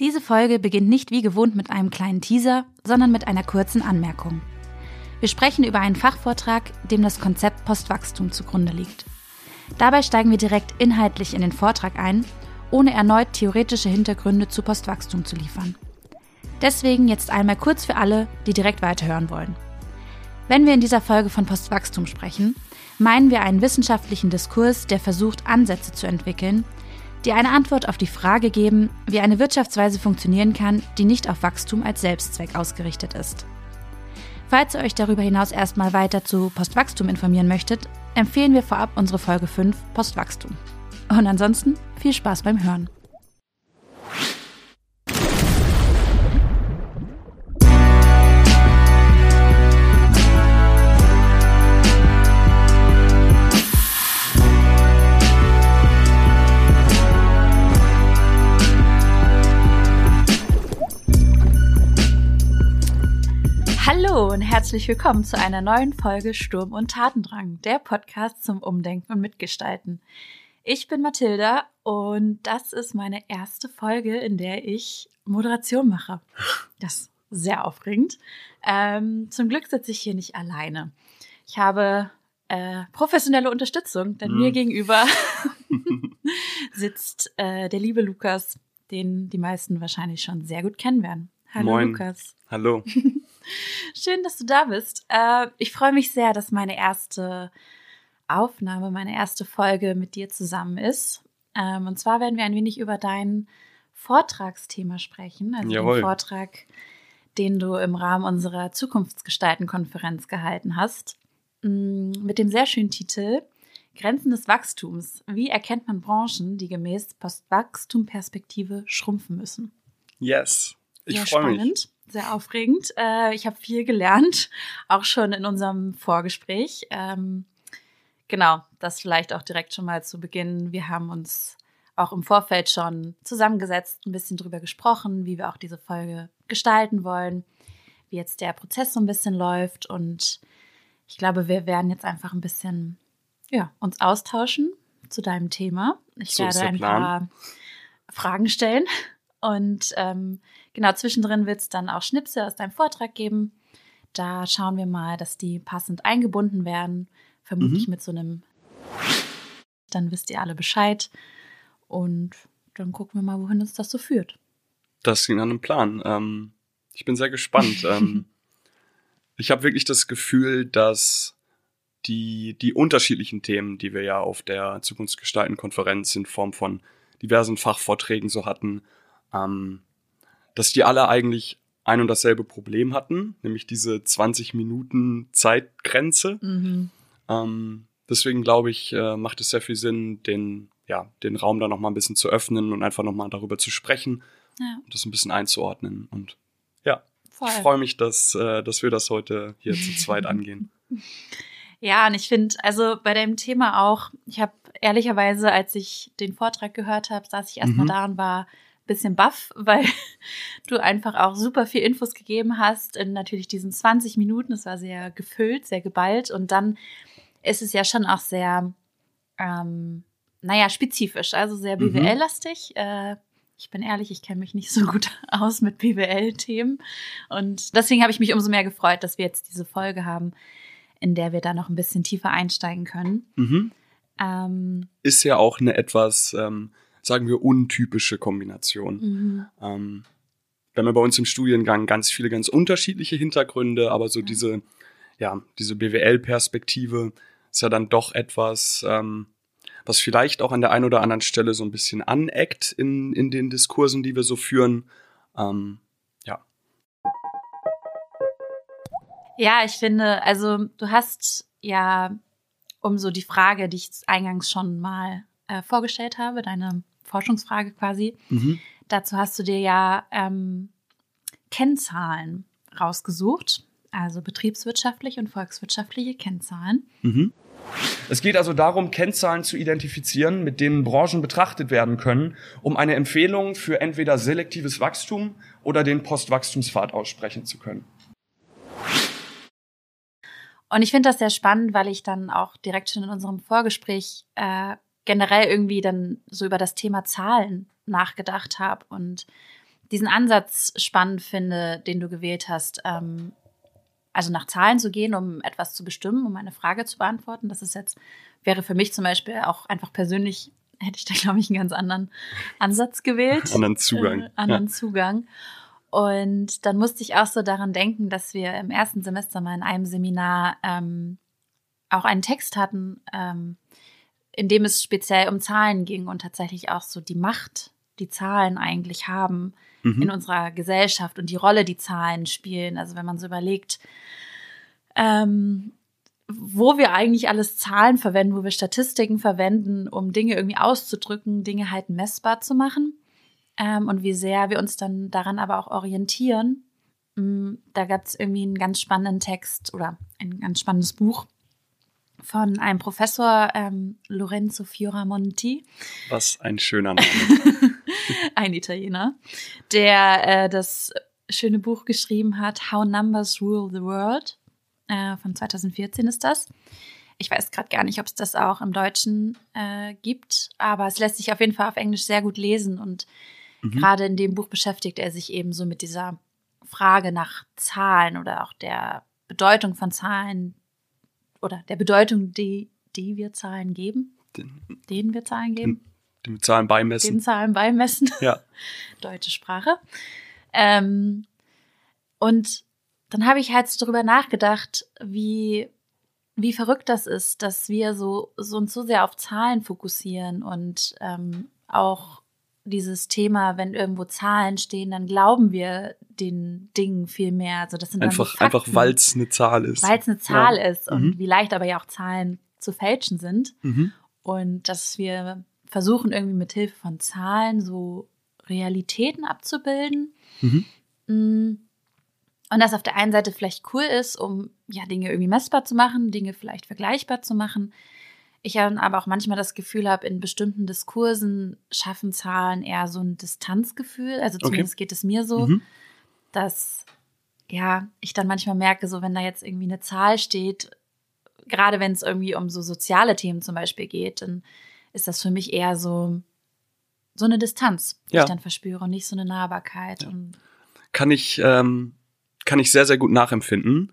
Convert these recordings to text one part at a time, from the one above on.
Diese Folge beginnt nicht wie gewohnt mit einem kleinen Teaser, sondern mit einer kurzen Anmerkung. Wir sprechen über einen Fachvortrag, dem das Konzept Postwachstum zugrunde liegt. Dabei steigen wir direkt inhaltlich in den Vortrag ein, ohne erneut theoretische Hintergründe zu Postwachstum zu liefern. Deswegen jetzt einmal kurz für alle, die direkt weiterhören wollen. Wenn wir in dieser Folge von Postwachstum sprechen, meinen wir einen wissenschaftlichen Diskurs, der versucht, Ansätze zu entwickeln, die eine Antwort auf die Frage geben, wie eine Wirtschaftsweise funktionieren kann, die nicht auf Wachstum als Selbstzweck ausgerichtet ist. Falls ihr euch darüber hinaus erstmal weiter zu Postwachstum informieren möchtet, empfehlen wir vorab unsere Folge 5 Postwachstum. Und ansonsten viel Spaß beim Hören. Hallo und herzlich willkommen zu einer neuen Folge Sturm und Tatendrang, der Podcast zum Umdenken und Mitgestalten. Ich bin Mathilda und das ist meine erste Folge, in der ich Moderation mache. Das ist sehr aufregend. Ähm, zum Glück sitze ich hier nicht alleine. Ich habe äh, professionelle Unterstützung, denn mm. mir gegenüber sitzt äh, der liebe Lukas, den die meisten wahrscheinlich schon sehr gut kennen werden. Hallo Moin. Lukas. Hallo. Schön, dass du da bist. Äh, ich freue mich sehr, dass meine erste Aufnahme, meine erste Folge mit dir zusammen ist. Ähm, und zwar werden wir ein wenig über dein Vortragsthema sprechen, also Jawohl. den Vortrag, den du im Rahmen unserer Zukunftsgestalten-Konferenz gehalten hast, mm, mit dem sehr schönen Titel Grenzen des Wachstums. Wie erkennt man Branchen, die gemäß Postwachstumperspektive schrumpfen müssen? Yes, ich ja, freue mich sehr aufregend. Äh, ich habe viel gelernt, auch schon in unserem Vorgespräch. Ähm, genau, das vielleicht auch direkt schon mal zu Beginn. Wir haben uns auch im Vorfeld schon zusammengesetzt, ein bisschen drüber gesprochen, wie wir auch diese Folge gestalten wollen, wie jetzt der Prozess so ein bisschen läuft. Und ich glaube, wir werden jetzt einfach ein bisschen ja, uns austauschen zu deinem Thema. Ich so werde ein paar Fragen stellen und ähm, genau, zwischendrin wird es dann auch Schnipsel aus deinem Vortrag geben. Da schauen wir mal, dass die passend eingebunden werden. Vermutlich mhm. mit so einem. Dann wisst ihr alle Bescheid. Und dann gucken wir mal, wohin uns das so führt. Das ging an einem Plan. Ähm, ich bin sehr gespannt. ähm, ich habe wirklich das Gefühl, dass die, die unterschiedlichen Themen, die wir ja auf der Zukunftsgestalten-Konferenz in Form von diversen Fachvorträgen so hatten, ähm, dass die alle eigentlich ein und dasselbe Problem hatten, nämlich diese 20 Minuten Zeitgrenze. Mhm. Ähm, deswegen glaube ich, äh, macht es sehr viel Sinn, den, ja, den Raum da nochmal ein bisschen zu öffnen und einfach nochmal darüber zu sprechen ja. und das ein bisschen einzuordnen. Und ja, Voll. ich freue mich, dass, äh, dass wir das heute hier zu zweit angehen. Ja, und ich finde, also bei dem Thema auch, ich habe ehrlicherweise, als ich den Vortrag gehört habe, saß ich erstmal mhm. da und war bisschen baff, weil du einfach auch super viel Infos gegeben hast in natürlich diesen 20 Minuten. Es war sehr gefüllt, sehr geballt und dann ist es ja schon auch sehr, ähm, naja, spezifisch, also sehr mhm. BWL-lastig. Äh, ich bin ehrlich, ich kenne mich nicht so gut aus mit BWL-Themen und deswegen habe ich mich umso mehr gefreut, dass wir jetzt diese Folge haben, in der wir da noch ein bisschen tiefer einsteigen können. Mhm. Ähm, ist ja auch eine etwas ähm, sagen wir, untypische Kombination. Mhm. Ähm, wir haben ja bei uns im Studiengang ganz viele ganz unterschiedliche Hintergründe, aber so ja. diese, ja, diese BWL-Perspektive ist ja dann doch etwas, ähm, was vielleicht auch an der einen oder anderen Stelle so ein bisschen aneckt in, in den Diskursen, die wir so führen. Ähm, ja. Ja, ich finde, also du hast ja, um so die Frage, die ich eingangs schon mal äh, vorgestellt habe, deine Forschungsfrage quasi. Mhm. Dazu hast du dir ja ähm, Kennzahlen rausgesucht, also betriebswirtschaftliche und volkswirtschaftliche Kennzahlen. Mhm. Es geht also darum, Kennzahlen zu identifizieren, mit denen Branchen betrachtet werden können, um eine Empfehlung für entweder selektives Wachstum oder den Postwachstumspfad aussprechen zu können. Und ich finde das sehr spannend, weil ich dann auch direkt schon in unserem Vorgespräch äh, generell irgendwie dann so über das Thema Zahlen nachgedacht habe und diesen Ansatz spannend finde, den du gewählt hast, ähm, also nach Zahlen zu gehen, um etwas zu bestimmen, um eine Frage zu beantworten. Das ist jetzt, wäre für mich zum Beispiel auch einfach persönlich, hätte ich da, glaube ich, einen ganz anderen Ansatz gewählt. Anderen Zugang. Äh, anderen ja. Zugang. Und dann musste ich auch so daran denken, dass wir im ersten Semester mal in einem Seminar ähm, auch einen Text hatten, ähm, in dem es speziell um Zahlen ging und tatsächlich auch so die Macht, die Zahlen eigentlich haben mhm. in unserer Gesellschaft und die Rolle, die Zahlen spielen. Also wenn man so überlegt, ähm, wo wir eigentlich alles Zahlen verwenden, wo wir Statistiken verwenden, um Dinge irgendwie auszudrücken, Dinge halt messbar zu machen ähm, und wie sehr wir uns dann daran aber auch orientieren. Mm, da gab es irgendwie einen ganz spannenden Text oder ein ganz spannendes Buch von einem Professor ähm, Lorenzo Fioramonti. Was ein schöner Name. ein Italiener, der äh, das schöne Buch geschrieben hat, How Numbers Rule the World. Äh, von 2014 ist das. Ich weiß gerade gar nicht, ob es das auch im Deutschen äh, gibt, aber es lässt sich auf jeden Fall auf Englisch sehr gut lesen und Mhm. Gerade in dem Buch beschäftigt er sich eben so mit dieser Frage nach Zahlen oder auch der Bedeutung von Zahlen oder der Bedeutung, die, die wir Zahlen geben, den, denen wir Zahlen geben. Den, den Zahlen beimessen. Den Zahlen beimessen. Ja. Deutsche Sprache. Ähm, und dann habe ich halt so darüber nachgedacht, wie, wie verrückt das ist, dass wir so, so uns so sehr auf Zahlen fokussieren und ähm, auch dieses Thema, wenn irgendwo Zahlen stehen, dann glauben wir den Dingen viel mehr. Also das sind einfach, einfach weil es eine Zahl ist. Weil es eine Zahl ja. ist und mhm. wie leicht aber ja auch Zahlen zu fälschen sind. Mhm. Und dass wir versuchen irgendwie mit Hilfe von Zahlen so Realitäten abzubilden. Mhm. Mm. Und das auf der einen Seite vielleicht cool ist, um ja Dinge irgendwie messbar zu machen, Dinge vielleicht vergleichbar zu machen ich aber auch manchmal das Gefühl habe, in bestimmten Diskursen schaffen Zahlen eher so ein Distanzgefühl. Also zumindest okay. geht es mir so, mhm. dass ja, ich dann manchmal merke, so wenn da jetzt irgendwie eine Zahl steht, gerade wenn es irgendwie um so soziale Themen zum Beispiel geht, dann ist das für mich eher so, so eine Distanz, die ja. ich dann verspüre und nicht so eine Nahbarkeit. Ja. Kann ich, ähm, kann ich sehr, sehr gut nachempfinden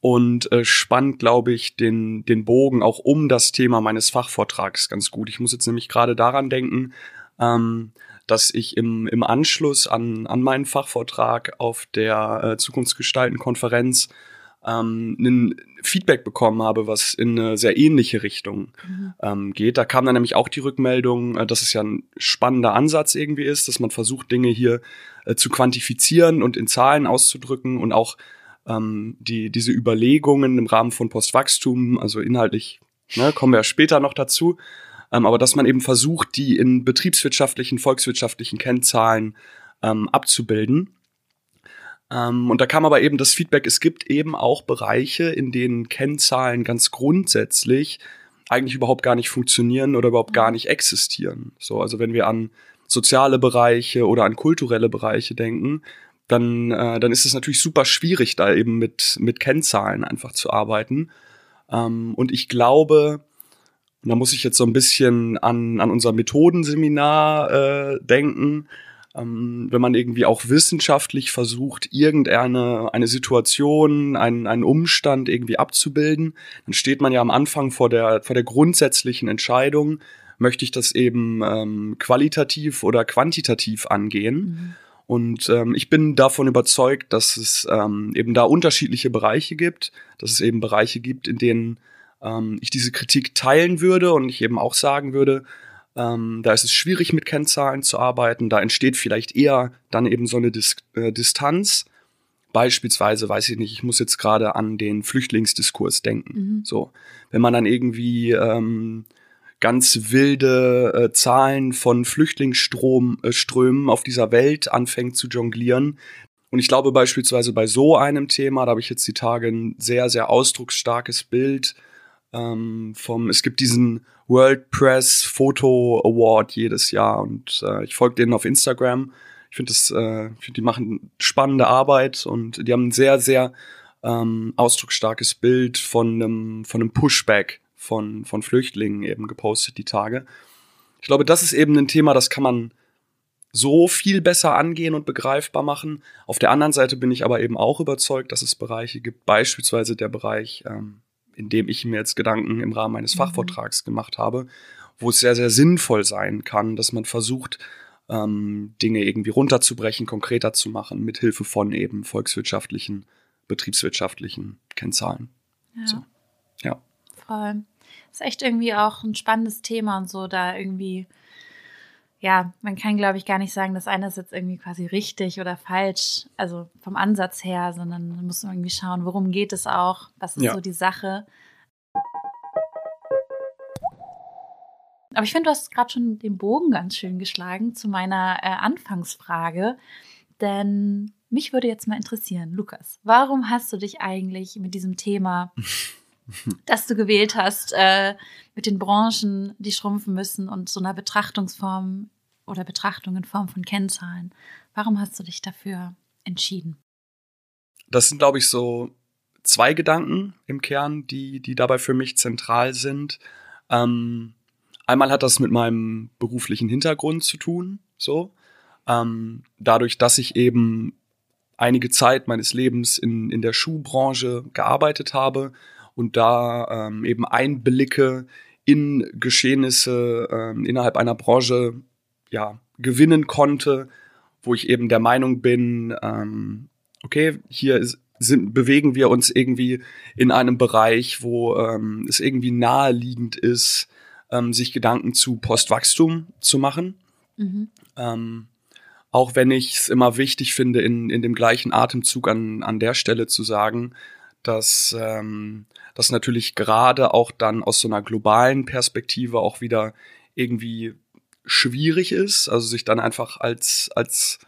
und äh, spannt, glaube ich, den, den Bogen auch um das Thema meines Fachvortrags ganz gut. Ich muss jetzt nämlich gerade daran denken, ähm, dass ich im, im Anschluss an, an meinen Fachvortrag auf der äh, Zukunftsgestalten-Konferenz ähm, ein Feedback bekommen habe, was in eine sehr ähnliche Richtung mhm. ähm, geht. Da kam dann nämlich auch die Rückmeldung, äh, dass es ja ein spannender Ansatz irgendwie ist, dass man versucht, Dinge hier äh, zu quantifizieren und in Zahlen auszudrücken und auch ähm, die, diese Überlegungen im Rahmen von Postwachstum, also inhaltlich, ne, kommen wir ja später noch dazu, ähm, aber dass man eben versucht, die in betriebswirtschaftlichen, volkswirtschaftlichen Kennzahlen ähm, abzubilden. Ähm, und da kam aber eben das Feedback, es gibt eben auch Bereiche, in denen Kennzahlen ganz grundsätzlich eigentlich überhaupt gar nicht funktionieren oder überhaupt gar nicht existieren. So, also wenn wir an soziale Bereiche oder an kulturelle Bereiche denken, dann, äh, dann ist es natürlich super schwierig, da eben mit, mit Kennzahlen einfach zu arbeiten. Ähm, und ich glaube, da muss ich jetzt so ein bisschen an, an unser Methodenseminar äh, denken, ähm, wenn man irgendwie auch wissenschaftlich versucht, irgendeine eine Situation, einen, einen Umstand irgendwie abzubilden, dann steht man ja am Anfang vor der, vor der grundsätzlichen Entscheidung, möchte ich das eben ähm, qualitativ oder quantitativ angehen. Mhm. Und ähm, ich bin davon überzeugt, dass es ähm, eben da unterschiedliche Bereiche gibt, dass es eben Bereiche gibt, in denen ähm, ich diese Kritik teilen würde und ich eben auch sagen würde, ähm, da ist es schwierig mit Kennzahlen zu arbeiten, da entsteht vielleicht eher dann eben so eine Dis äh, Distanz. Beispielsweise, weiß ich nicht, ich muss jetzt gerade an den Flüchtlingsdiskurs denken. Mhm. So, wenn man dann irgendwie ähm, ganz wilde äh, Zahlen von Flüchtlingsströmen äh, auf dieser Welt anfängt zu jonglieren. Und ich glaube beispielsweise bei so einem Thema, da habe ich jetzt die Tage ein sehr, sehr ausdrucksstarkes Bild ähm, vom, es gibt diesen World Press Photo Award jedes Jahr und äh, ich folge denen auf Instagram. Ich finde das, äh, find, die machen spannende Arbeit und die haben ein sehr, sehr ähm, ausdrucksstarkes Bild von einem, von einem Pushback von, von Flüchtlingen eben gepostet die Tage. Ich glaube, das ist eben ein Thema, das kann man so viel besser angehen und begreifbar machen. Auf der anderen Seite bin ich aber eben auch überzeugt, dass es Bereiche gibt, beispielsweise der Bereich, ähm, in dem ich mir jetzt Gedanken im Rahmen meines mhm. Fachvortrags gemacht habe, wo es sehr, sehr sinnvoll sein kann, dass man versucht, ähm, Dinge irgendwie runterzubrechen, konkreter zu machen, mit Hilfe von eben volkswirtschaftlichen, betriebswirtschaftlichen Kennzahlen. Ja. So. ja. Das ist echt irgendwie auch ein spannendes Thema und so, da irgendwie, ja, man kann, glaube ich, gar nicht sagen, das eine ist jetzt irgendwie quasi richtig oder falsch, also vom Ansatz her, sondern man muss irgendwie schauen, worum geht es auch, was ist ja. so die Sache. Aber ich finde, du hast gerade schon den Bogen ganz schön geschlagen zu meiner äh, Anfangsfrage. Denn mich würde jetzt mal interessieren, Lukas, warum hast du dich eigentlich mit diesem Thema, das du gewählt hast, äh, mit den Branchen, die schrumpfen müssen und so einer Betrachtungsform oder Betrachtung in Form von Kennzahlen, warum hast du dich dafür entschieden? Das sind, glaube ich, so zwei Gedanken im Kern, die, die dabei für mich zentral sind. Ähm, Einmal hat das mit meinem beruflichen Hintergrund zu tun, so. Ähm, dadurch, dass ich eben einige Zeit meines Lebens in, in der Schuhbranche gearbeitet habe und da ähm, eben Einblicke in Geschehnisse ähm, innerhalb einer Branche ja, gewinnen konnte, wo ich eben der Meinung bin, ähm, okay, hier ist, sind, bewegen wir uns irgendwie in einem Bereich, wo ähm, es irgendwie naheliegend ist, ähm, sich Gedanken zu Postwachstum zu machen. Mhm. Ähm, auch wenn ich es immer wichtig finde, in, in dem gleichen Atemzug an, an der Stelle zu sagen, dass ähm, das natürlich gerade auch dann aus so einer globalen Perspektive auch wieder irgendwie schwierig ist, also sich dann einfach als, als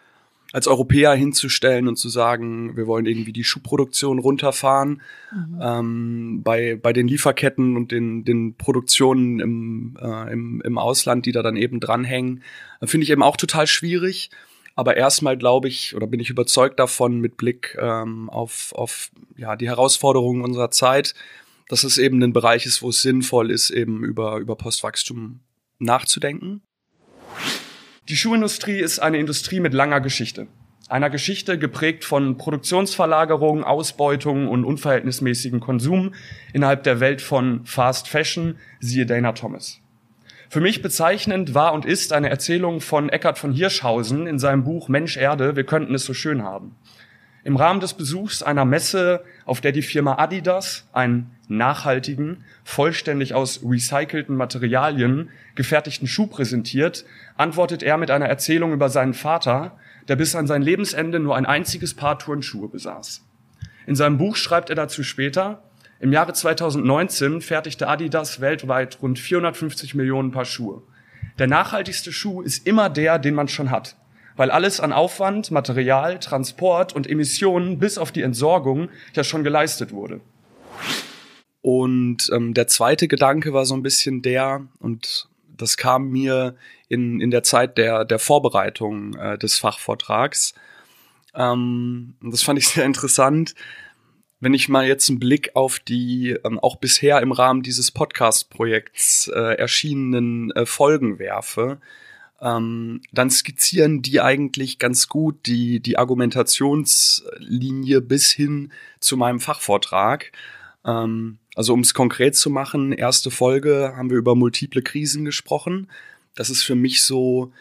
als Europäer hinzustellen und zu sagen, wir wollen irgendwie die Schuhproduktion runterfahren. Mhm. Ähm, bei, bei den Lieferketten und den, den Produktionen im, äh, im, im Ausland, die da dann eben dranhängen, äh, finde ich eben auch total schwierig. Aber erstmal glaube ich oder bin ich überzeugt davon mit Blick ähm, auf, auf ja, die Herausforderungen unserer Zeit, dass es eben ein Bereich ist, wo es sinnvoll ist, eben über, über Postwachstum nachzudenken. Die Schuhindustrie ist eine Industrie mit langer Geschichte. Einer Geschichte geprägt von Produktionsverlagerung, Ausbeutung und unverhältnismäßigen Konsum innerhalb der Welt von Fast Fashion, siehe Dana Thomas. Für mich bezeichnend war und ist eine Erzählung von Eckhard von Hirschhausen in seinem Buch Mensch Erde, wir könnten es so schön haben. Im Rahmen des Besuchs einer Messe, auf der die Firma Adidas einen nachhaltigen, vollständig aus recycelten Materialien gefertigten Schuh präsentiert, antwortet er mit einer Erzählung über seinen Vater, der bis an sein Lebensende nur ein einziges Paar Turnschuhe besaß. In seinem Buch schreibt er dazu später, im Jahre 2019 fertigte Adidas weltweit rund 450 Millionen Paar Schuhe. Der nachhaltigste Schuh ist immer der, den man schon hat, weil alles an Aufwand, Material, Transport und Emissionen bis auf die Entsorgung ja schon geleistet wurde. Und ähm, der zweite Gedanke war so ein bisschen der, und das kam mir in, in der Zeit der, der Vorbereitung äh, des Fachvortrags. Ähm, das fand ich sehr interessant. Wenn ich mal jetzt einen Blick auf die ähm, auch bisher im Rahmen dieses Podcast-Projekts äh, erschienenen äh, Folgen werfe, ähm, dann skizzieren die eigentlich ganz gut die, die Argumentationslinie bis hin zu meinem Fachvortrag. Ähm, also um es konkret zu machen, erste Folge haben wir über multiple Krisen gesprochen. Das ist für mich so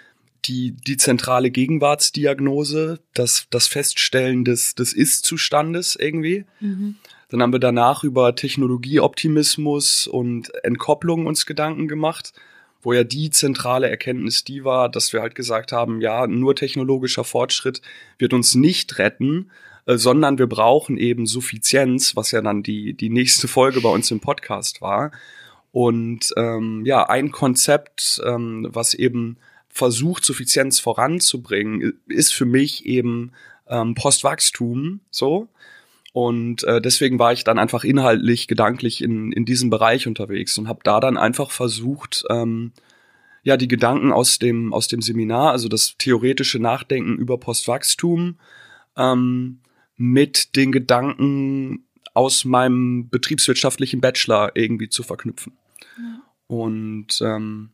die, die zentrale Gegenwartsdiagnose, das, das Feststellen des, des Ist-Zustandes irgendwie. Mhm. Dann haben wir danach über Technologieoptimismus und Entkopplung uns Gedanken gemacht, wo ja die zentrale Erkenntnis die war, dass wir halt gesagt haben, ja, nur technologischer Fortschritt wird uns nicht retten, äh, sondern wir brauchen eben Suffizienz, was ja dann die, die nächste Folge bei uns im Podcast war. Und ähm, ja, ein Konzept, ähm, was eben versucht, Suffizienz voranzubringen, ist für mich eben ähm, Postwachstum so. Und äh, deswegen war ich dann einfach inhaltlich, gedanklich in, in diesem Bereich unterwegs und habe da dann einfach versucht, ähm, ja, die Gedanken aus dem, aus dem Seminar, also das theoretische Nachdenken über Postwachstum, ähm, mit den Gedanken aus meinem betriebswirtschaftlichen Bachelor irgendwie zu verknüpfen. Ja. Und ähm,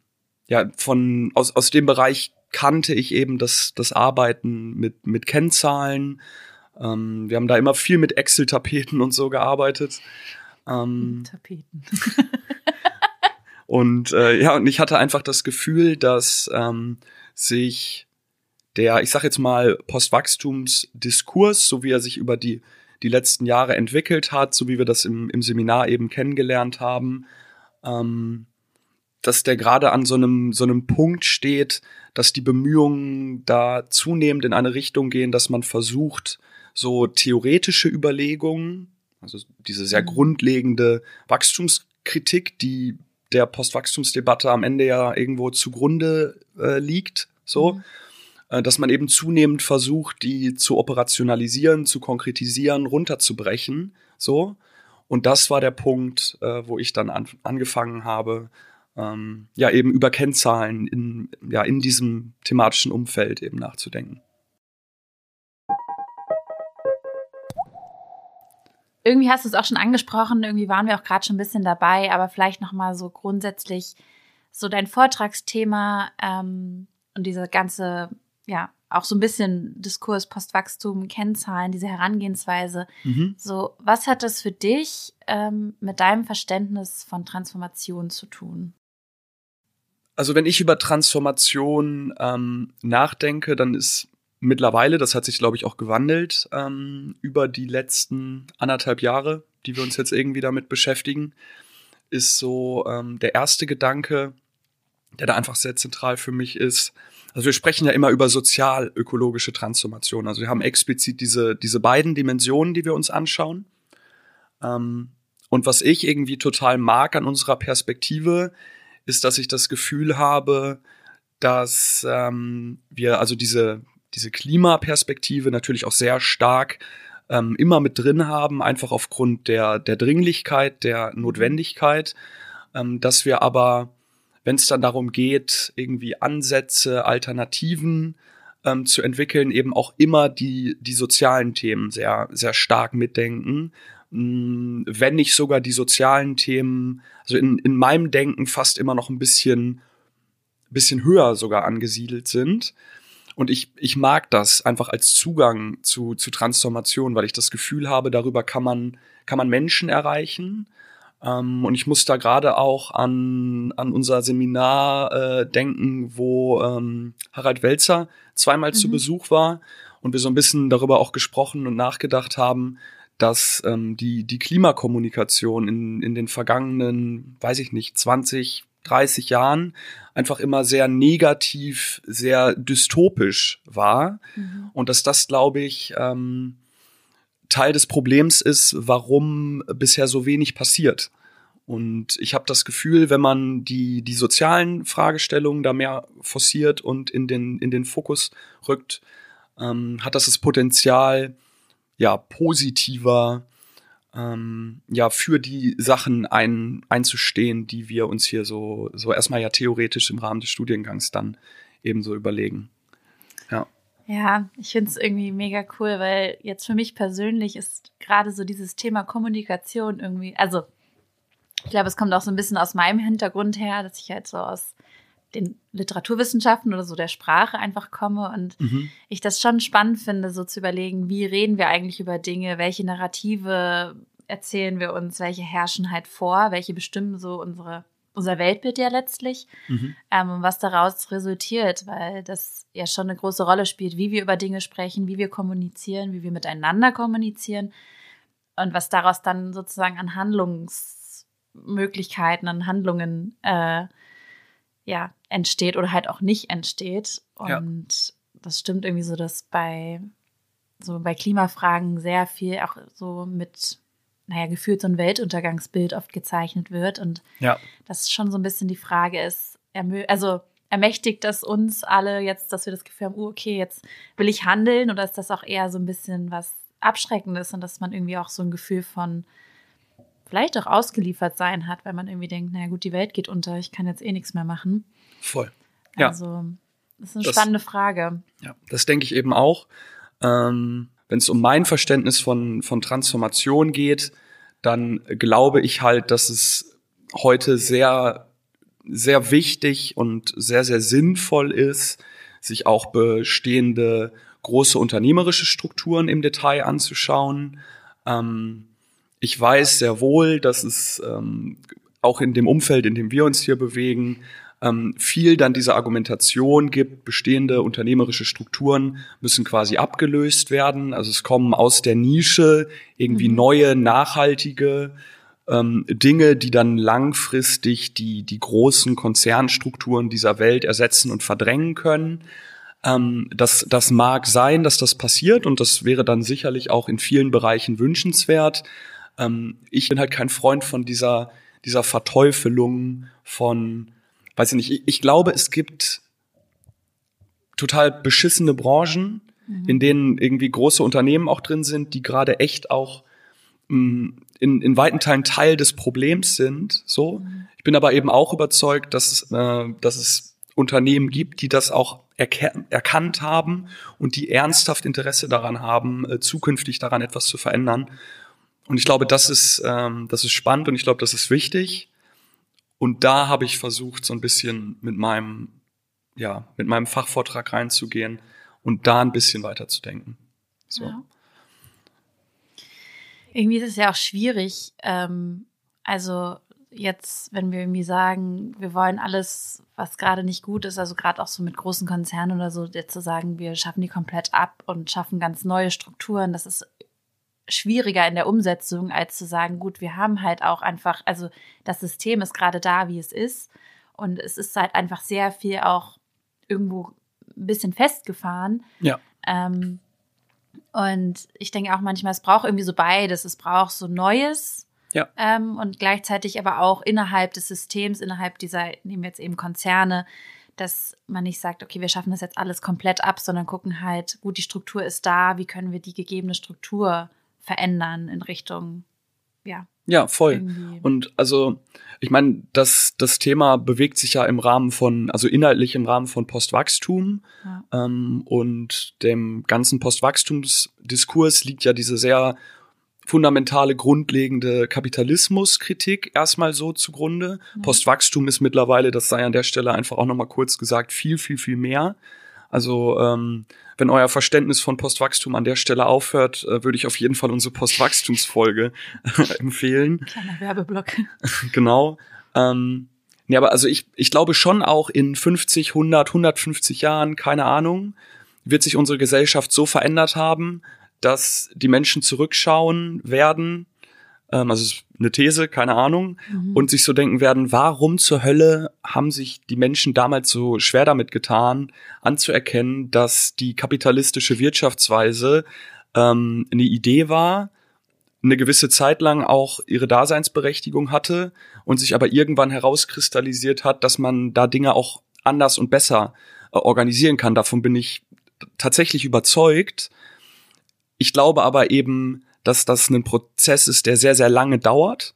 ja, von aus, aus dem Bereich kannte ich eben das, das Arbeiten mit, mit Kennzahlen. Ähm, wir haben da immer viel mit Excel-Tapeten und so gearbeitet. Ähm, Tapeten. und äh, ja, und ich hatte einfach das Gefühl, dass ähm, sich der, ich sag jetzt mal, Postwachstumsdiskurs, so wie er sich über die, die letzten Jahre entwickelt hat, so wie wir das im, im Seminar eben kennengelernt haben, ähm, dass der gerade an so einem, so einem Punkt steht, dass die Bemühungen da zunehmend in eine Richtung gehen, dass man versucht, so theoretische Überlegungen, also diese sehr mhm. grundlegende Wachstumskritik, die der Postwachstumsdebatte am Ende ja irgendwo zugrunde äh, liegt, so, mhm. äh, dass man eben zunehmend versucht, die zu operationalisieren, zu konkretisieren, runterzubrechen, so. Und das war der Punkt, äh, wo ich dann an, angefangen habe, ähm, ja eben über Kennzahlen in, ja, in diesem thematischen Umfeld eben nachzudenken. Irgendwie hast du es auch schon angesprochen, irgendwie waren wir auch gerade schon ein bisschen dabei, aber vielleicht nochmal so grundsätzlich so dein Vortragsthema ähm, und diese ganze, ja, auch so ein bisschen Diskurs, Postwachstum, Kennzahlen, diese Herangehensweise. Mhm. So, was hat das für dich ähm, mit deinem Verständnis von Transformation zu tun? Also wenn ich über Transformation ähm, nachdenke, dann ist mittlerweile, das hat sich glaube ich auch gewandelt ähm, über die letzten anderthalb Jahre, die wir uns jetzt irgendwie damit beschäftigen, ist so ähm, der erste Gedanke, der da einfach sehr zentral für mich ist. Also wir sprechen ja immer über sozial-ökologische Transformation. Also wir haben explizit diese, diese beiden Dimensionen, die wir uns anschauen. Ähm, und was ich irgendwie total mag an unserer Perspektive, ist, dass ich das Gefühl habe, dass ähm, wir also diese, diese Klimaperspektive natürlich auch sehr stark ähm, immer mit drin haben, einfach aufgrund der, der Dringlichkeit, der Notwendigkeit, ähm, dass wir aber, wenn es dann darum geht, irgendwie Ansätze, Alternativen ähm, zu entwickeln, eben auch immer die, die sozialen Themen sehr, sehr stark mitdenken hm, wenn nicht sogar die sozialen Themen, also in, in meinem Denken fast immer noch ein bisschen, bisschen höher sogar angesiedelt sind. Und ich, ich mag das einfach als Zugang zu, zu Transformation, weil ich das Gefühl habe, darüber kann man, kann man Menschen erreichen. Ähm, und ich muss da gerade auch an, an unser Seminar äh, denken, wo ähm, Harald Welzer zweimal mhm. zu Besuch war und wir so ein bisschen darüber auch gesprochen und nachgedacht haben, dass ähm, die, die Klimakommunikation in, in den vergangenen, weiß ich nicht, 20, 30 Jahren einfach immer sehr negativ, sehr dystopisch war. Mhm. Und dass das, glaube ich, ähm, Teil des Problems ist, warum bisher so wenig passiert. Und ich habe das Gefühl, wenn man die, die sozialen Fragestellungen da mehr forciert und in den, in den Fokus rückt, ähm, hat das das Potenzial, ja, positiver ähm, ja, für die Sachen ein, einzustehen, die wir uns hier so, so erstmal ja theoretisch im Rahmen des Studiengangs dann ebenso überlegen. Ja. Ja, ich finde es irgendwie mega cool, weil jetzt für mich persönlich ist gerade so dieses Thema Kommunikation irgendwie, also ich glaube, es kommt auch so ein bisschen aus meinem Hintergrund her, dass ich halt so aus den Literaturwissenschaften oder so der Sprache einfach komme und mhm. ich das schon spannend finde, so zu überlegen, wie reden wir eigentlich über Dinge, welche Narrative erzählen wir uns, welche herrschen halt vor, welche bestimmen so unsere unser Weltbild ja letztlich, mhm. ähm, was daraus resultiert, weil das ja schon eine große Rolle spielt, wie wir über Dinge sprechen, wie wir kommunizieren, wie wir miteinander kommunizieren und was daraus dann sozusagen an Handlungsmöglichkeiten, an Handlungen äh, ja, entsteht oder halt auch nicht entsteht. Und ja. das stimmt irgendwie so, dass bei so bei Klimafragen sehr viel auch so mit, naja, gefühlt so ein Weltuntergangsbild oft gezeichnet wird. Und ja. das schon so ein bisschen die Frage ist, also ermächtigt das uns alle jetzt, dass wir das Gefühl haben, oh, okay, jetzt will ich handeln oder ist das auch eher so ein bisschen was Abschreckendes und dass man irgendwie auch so ein Gefühl von vielleicht auch ausgeliefert sein hat, weil man irgendwie denkt, naja gut, die Welt geht unter, ich kann jetzt eh nichts mehr machen. Voll. Ja. Also, das ist eine das, spannende Frage. Ja, das denke ich eben auch. Ähm, Wenn es um mein Verständnis von, von Transformation geht, dann glaube ich halt, dass es heute sehr, sehr wichtig und sehr, sehr sinnvoll ist, sich auch bestehende große unternehmerische Strukturen im Detail anzuschauen. Ähm, ich weiß sehr wohl, dass es ähm, auch in dem Umfeld, in dem wir uns hier bewegen, ähm, viel dann diese Argumentation gibt, bestehende unternehmerische Strukturen müssen quasi abgelöst werden. Also es kommen aus der Nische irgendwie mhm. neue, nachhaltige ähm, Dinge, die dann langfristig die, die großen Konzernstrukturen dieser Welt ersetzen und verdrängen können. Ähm, das, das mag sein, dass das passiert und das wäre dann sicherlich auch in vielen Bereichen wünschenswert. Ähm, ich bin halt kein Freund von dieser, dieser Verteufelung von, weiß ich nicht, ich, ich glaube, es gibt total beschissene Branchen, mhm. in denen irgendwie große Unternehmen auch drin sind, die gerade echt auch mh, mm, in, in weiten Teilen Teil des Problems sind. So, mhm. ich bin aber eben auch überzeugt, dass, äh, dass es Unternehmen gibt, die das auch erkannt haben und die ernsthaft Interesse daran haben, äh, zukünftig daran etwas zu verändern. Und ich glaube, das ist, ähm, das ist spannend und ich glaube, das ist wichtig. Und da habe ich versucht, so ein bisschen mit meinem, ja, mit meinem Fachvortrag reinzugehen und da ein bisschen weiterzudenken. So. Ja. Irgendwie ist es ja auch schwierig. Ähm, also jetzt, wenn wir irgendwie sagen, wir wollen alles, was gerade nicht gut ist, also gerade auch so mit großen Konzernen oder so, jetzt zu sagen, wir schaffen die komplett ab und schaffen ganz neue Strukturen, das ist schwieriger in der Umsetzung, als zu sagen, gut, wir haben halt auch einfach, also das System ist gerade da, wie es ist. Und es ist halt einfach sehr viel auch irgendwo ein bisschen festgefahren. Ja. Ähm, und ich denke auch manchmal, es braucht irgendwie so beides. Es braucht so Neues. Ja. Ähm, und gleichzeitig aber auch innerhalb des Systems, innerhalb dieser, nehmen wir jetzt eben Konzerne, dass man nicht sagt, okay, wir schaffen das jetzt alles komplett ab, sondern gucken halt, gut, die Struktur ist da, wie können wir die gegebene Struktur verändern in Richtung, ja. Ja, voll. Irgendwie. Und also, ich meine, das, das Thema bewegt sich ja im Rahmen von, also inhaltlich im Rahmen von Postwachstum. Ja. Ähm, und dem ganzen Postwachstumsdiskurs liegt ja diese sehr fundamentale, grundlegende Kapitalismuskritik erstmal so zugrunde. Ja. Postwachstum ist mittlerweile, das sei an der Stelle einfach auch nochmal kurz gesagt, viel, viel, viel mehr. Also ähm, wenn euer Verständnis von Postwachstum an der Stelle aufhört, äh, würde ich auf jeden Fall unsere Postwachstumsfolge empfehlen. Kleiner Werbeblock. genau. Ähm, nee, aber also ich, ich glaube schon auch in 50, 100, 150 Jahren, keine Ahnung, wird sich unsere Gesellschaft so verändert haben, dass die Menschen zurückschauen werden ähm, also eine These, keine Ahnung, mhm. und sich so denken werden, warum zur Hölle haben sich die Menschen damals so schwer damit getan, anzuerkennen, dass die kapitalistische Wirtschaftsweise ähm, eine Idee war, eine gewisse Zeit lang auch ihre Daseinsberechtigung hatte und sich aber irgendwann herauskristallisiert hat, dass man da Dinge auch anders und besser äh, organisieren kann. Davon bin ich tatsächlich überzeugt. Ich glaube aber eben, dass das ein Prozess ist, der sehr, sehr lange dauert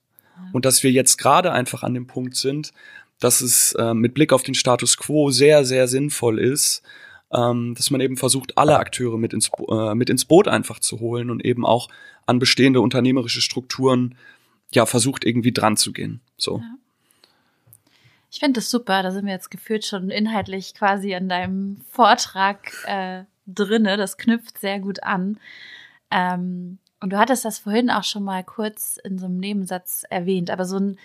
und dass wir jetzt gerade einfach an dem Punkt sind, dass es äh, mit Blick auf den Status quo sehr, sehr sinnvoll ist, ähm, dass man eben versucht, alle Akteure mit ins, äh, mit ins Boot einfach zu holen und eben auch an bestehende unternehmerische Strukturen ja versucht irgendwie dran zu gehen. So. Ja. Ich finde das super. Da sind wir jetzt gefühlt schon inhaltlich quasi an deinem Vortrag äh, drinne. Das knüpft sehr gut an. Ähm, und du hattest das vorhin auch schon mal kurz in so einem Nebensatz erwähnt, aber so ein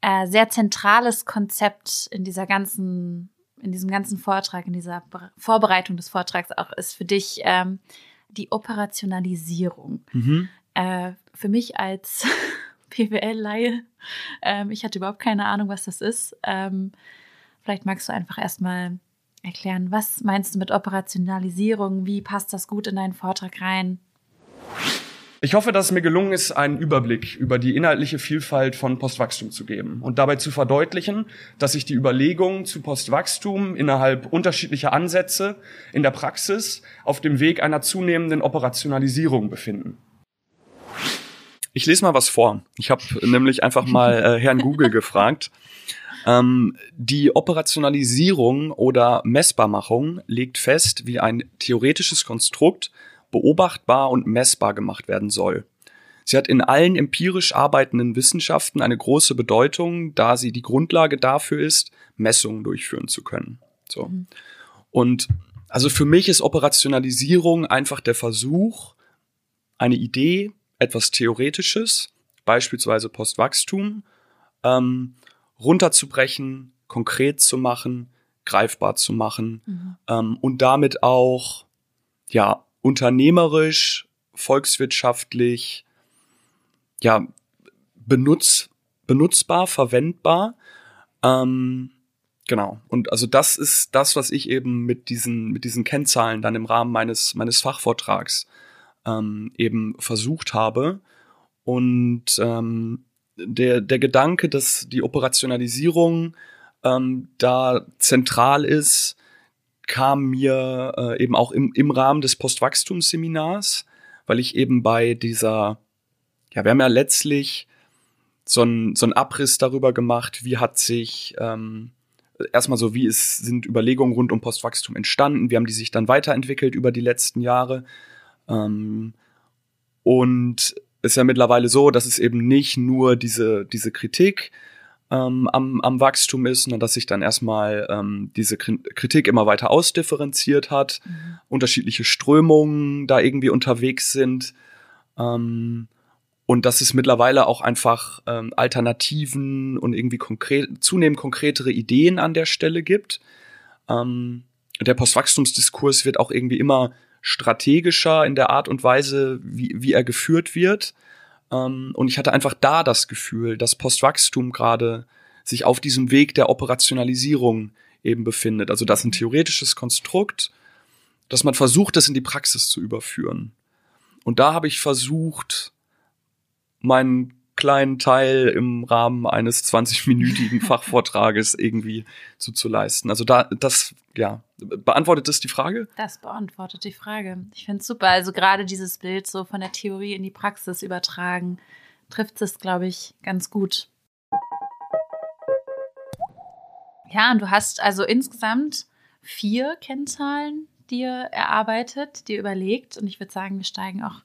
äh, sehr zentrales Konzept in dieser ganzen, in diesem ganzen Vortrag, in dieser Vorbereitung des Vortrags auch ist für dich ähm, die Operationalisierung. Mhm. Äh, für mich als PWL-Laie, ähm, ich hatte überhaupt keine Ahnung, was das ist. Ähm, vielleicht magst du einfach erstmal erklären, was meinst du mit Operationalisierung? Wie passt das gut in deinen Vortrag rein? Ich hoffe, dass es mir gelungen ist, einen Überblick über die inhaltliche Vielfalt von Postwachstum zu geben und dabei zu verdeutlichen, dass sich die Überlegungen zu Postwachstum innerhalb unterschiedlicher Ansätze in der Praxis auf dem Weg einer zunehmenden Operationalisierung befinden. Ich lese mal was vor. Ich habe nämlich einfach mal äh, Herrn Google gefragt. Ähm, die Operationalisierung oder Messbarmachung legt fest, wie ein theoretisches Konstrukt beobachtbar und messbar gemacht werden soll. Sie hat in allen empirisch arbeitenden Wissenschaften eine große Bedeutung, da sie die Grundlage dafür ist, Messungen durchführen zu können. So. Mhm. Und also für mich ist Operationalisierung einfach der Versuch, eine Idee, etwas Theoretisches, beispielsweise Postwachstum, ähm, runterzubrechen, konkret zu machen, greifbar zu machen mhm. ähm, und damit auch ja unternehmerisch, volkswirtschaftlich, ja benutz, benutzbar, verwendbar. Ähm, genau. Und also das ist das, was ich eben mit diesen mit diesen Kennzahlen dann im Rahmen meines meines Fachvortrags ähm, eben versucht habe. Und ähm, der, der Gedanke, dass die Operationalisierung ähm, da zentral ist, kam mir äh, eben auch im, im Rahmen des Postwachstumsseminars, weil ich eben bei dieser, ja, wir haben ja letztlich so einen so einen Abriss darüber gemacht, wie hat sich ähm, erstmal so, wie ist, sind Überlegungen rund um Postwachstum entstanden, wie haben die sich dann weiterentwickelt über die letzten Jahre. Ähm, und ist ja mittlerweile so, dass es eben nicht nur diese, diese Kritik ähm, am, am Wachstum ist, sondern dass sich dann erstmal ähm, diese Kritik immer weiter ausdifferenziert hat, mhm. unterschiedliche Strömungen da irgendwie unterwegs sind. Ähm, und dass es mittlerweile auch einfach ähm, Alternativen und irgendwie konkret, zunehmend konkretere Ideen an der Stelle gibt. Ähm, der Postwachstumsdiskurs wird auch irgendwie immer strategischer in der Art und Weise, wie, wie er geführt wird. Ähm, und ich hatte einfach da das Gefühl, dass Postwachstum gerade sich auf diesem Weg der Operationalisierung eben befindet. Also das ist ein theoretisches Konstrukt, dass man versucht, das in die Praxis zu überführen. Und da habe ich versucht, meinen kleinen Teil im Rahmen eines 20-minütigen Fachvortrages irgendwie zu, zu leisten. Also da, das, ja, beantwortet das die Frage? Das beantwortet die Frage. Ich finde es super. Also gerade dieses Bild so von der Theorie in die Praxis übertragen, trifft es, glaube ich, ganz gut. Ja, und du hast also insgesamt vier Kennzahlen dir erarbeitet, dir überlegt. Und ich würde sagen, wir steigen auch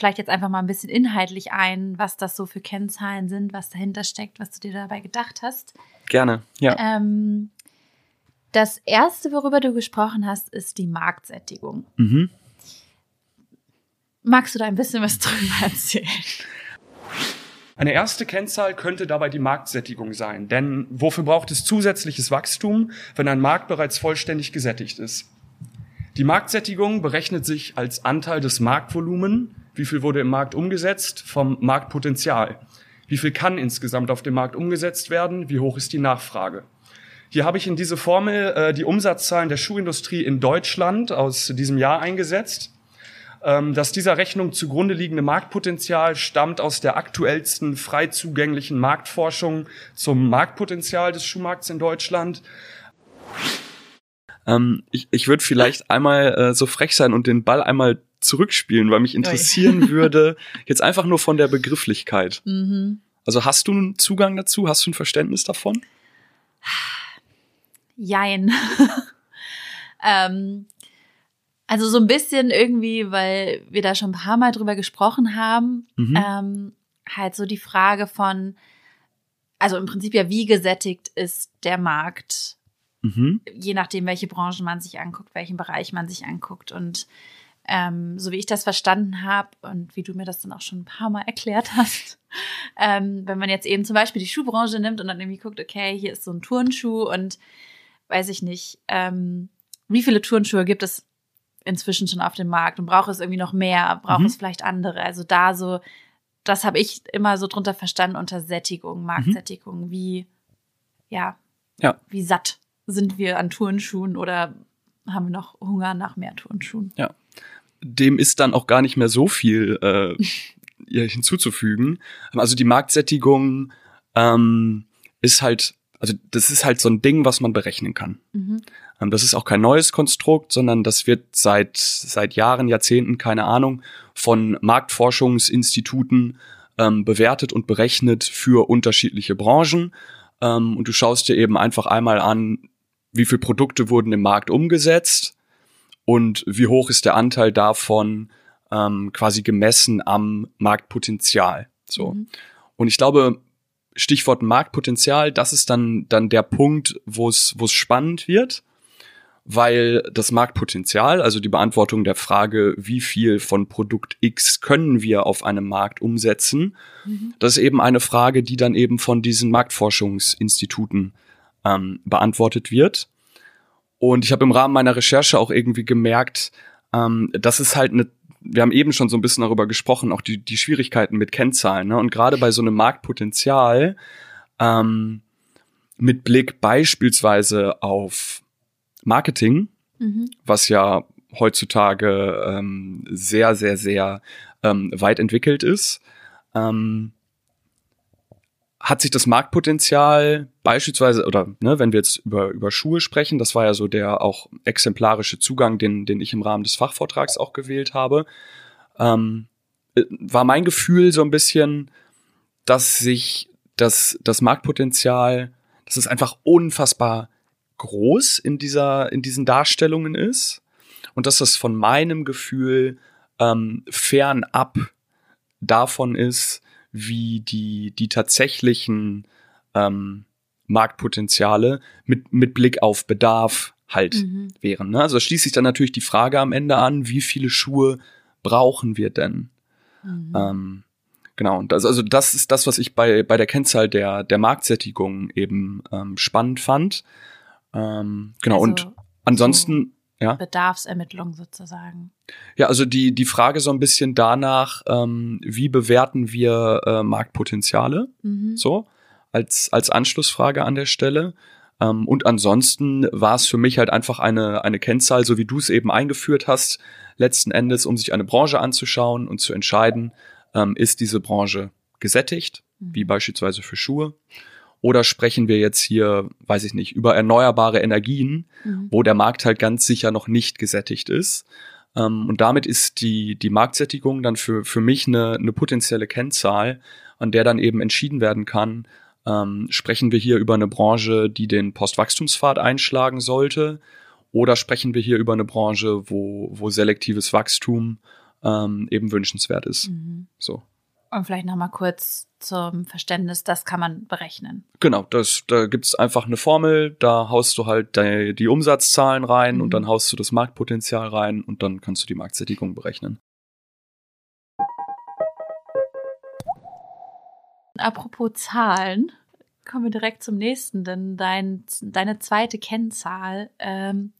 vielleicht jetzt einfach mal ein bisschen inhaltlich ein, was das so für Kennzahlen sind, was dahinter steckt, was du dir dabei gedacht hast. Gerne, ja. Ähm, das erste, worüber du gesprochen hast, ist die Marktsättigung. Mhm. Magst du da ein bisschen was drüber erzählen? Eine erste Kennzahl könnte dabei die Marktsättigung sein. Denn wofür braucht es zusätzliches Wachstum, wenn ein Markt bereits vollständig gesättigt ist? Die Marktsättigung berechnet sich als Anteil des Marktvolumen wie viel wurde im Markt umgesetzt, vom Marktpotenzial. Wie viel kann insgesamt auf dem Markt umgesetzt werden? Wie hoch ist die Nachfrage? Hier habe ich in diese Formel äh, die Umsatzzahlen der Schuhindustrie in Deutschland aus diesem Jahr eingesetzt. Ähm, das dieser Rechnung zugrunde liegende Marktpotenzial stammt aus der aktuellsten frei zugänglichen Marktforschung zum Marktpotenzial des Schuhmarkts in Deutschland. Ähm, ich ich würde vielleicht einmal äh, so frech sein und den Ball einmal zurückspielen, weil mich interessieren würde, jetzt einfach nur von der Begrifflichkeit. Mhm. Also hast du einen Zugang dazu? Hast du ein Verständnis davon? Jein. ähm, also so ein bisschen irgendwie, weil wir da schon ein paar Mal drüber gesprochen haben, mhm. ähm, halt so die Frage von, also im Prinzip ja, wie gesättigt ist der Markt, mhm. je nachdem, welche Branchen man sich anguckt, welchen Bereich man sich anguckt und ähm, so wie ich das verstanden habe und wie du mir das dann auch schon ein paar Mal erklärt hast, ähm, wenn man jetzt eben zum Beispiel die Schuhbranche nimmt und dann irgendwie guckt, okay, hier ist so ein Turnschuh und weiß ich nicht, ähm, wie viele Turnschuhe gibt es inzwischen schon auf dem Markt und braucht es irgendwie noch mehr, braucht mhm. es vielleicht andere? Also da so, das habe ich immer so drunter verstanden unter Sättigung, Marktsättigung, mhm. wie, ja, ja, wie satt sind wir an Turnschuhen oder haben wir noch Hunger nach mehr Turnschuhen? Ja dem ist dann auch gar nicht mehr so viel äh, hinzuzufügen. Also die Marktsättigung ähm, ist halt, also das ist halt so ein Ding, was man berechnen kann. Mhm. Ähm, das ist auch kein neues Konstrukt, sondern das wird seit seit Jahren, Jahrzehnten, keine Ahnung, von Marktforschungsinstituten ähm, bewertet und berechnet für unterschiedliche Branchen. Ähm, und du schaust dir eben einfach einmal an, wie viele Produkte wurden im Markt umgesetzt und wie hoch ist der Anteil davon ähm, quasi gemessen am Marktpotenzial. So. Mhm. Und ich glaube, Stichwort Marktpotenzial, das ist dann, dann der Punkt, wo es, wo es spannend wird. weil das Marktpotenzial, also die Beantwortung der Frage, wie viel von Produkt X können wir auf einem Markt umsetzen, mhm. das ist eben eine Frage, die dann eben von diesen Marktforschungsinstituten ähm, beantwortet wird. Und ich habe im Rahmen meiner Recherche auch irgendwie gemerkt, ähm, das ist halt eine wir haben eben schon so ein bisschen darüber gesprochen, auch die, die Schwierigkeiten mit Kennzahlen. Ne? Und gerade bei so einem Marktpotenzial ähm, mit Blick beispielsweise auf Marketing, mhm. was ja heutzutage ähm, sehr, sehr, sehr ähm, weit entwickelt ist, ähm, hat sich das Marktpotenzial beispielsweise, oder ne, wenn wir jetzt über, über Schuhe sprechen, das war ja so der auch exemplarische Zugang, den, den ich im Rahmen des Fachvortrags auch gewählt habe, ähm, äh, war mein Gefühl so ein bisschen, dass sich das, das Marktpotenzial, dass es einfach unfassbar groß in dieser, in diesen Darstellungen ist und dass das von meinem Gefühl ähm, fernab davon ist, wie die, die tatsächlichen ähm, Marktpotenziale mit, mit Blick auf Bedarf halt mhm. wären. Ne? Also schließt sich dann natürlich die Frage am Ende an, wie viele Schuhe brauchen wir denn? Mhm. Ähm, genau, und das, also das ist das, was ich bei, bei der Kennzahl der, der Marktsättigung eben ähm, spannend fand. Ähm, genau, also, und ansonsten, so ja. Bedarfsermittlung sozusagen. Ja, also die, die Frage so ein bisschen danach, ähm, wie bewerten wir äh, Marktpotenziale? Mhm. So, als, als Anschlussfrage an der Stelle. Ähm, und ansonsten war es für mich halt einfach eine, eine Kennzahl, so wie du es eben eingeführt hast, letzten Endes, um sich eine Branche anzuschauen und zu entscheiden, ähm, ist diese Branche gesättigt, mhm. wie beispielsweise für Schuhe oder sprechen wir jetzt hier, weiß ich nicht, über erneuerbare Energien, mhm. wo der Markt halt ganz sicher noch nicht gesättigt ist? Ähm, und damit ist die, die Marktsättigung dann für, für mich eine, eine potenzielle Kennzahl, an der dann eben entschieden werden kann, ähm, sprechen wir hier über eine Branche, die den Postwachstumspfad einschlagen sollte? Oder sprechen wir hier über eine Branche, wo, wo selektives Wachstum ähm, eben wünschenswert ist? Mhm. So. Und vielleicht nochmal kurz zum Verständnis, das kann man berechnen. Genau, das, da gibt's einfach eine Formel, da haust du halt die, die Umsatzzahlen rein mhm. und dann haust du das Marktpotenzial rein und dann kannst du die Marktsättigung berechnen. Apropos Zahlen, kommen wir direkt zum nächsten, denn dein, deine zweite Kennzahl ähm,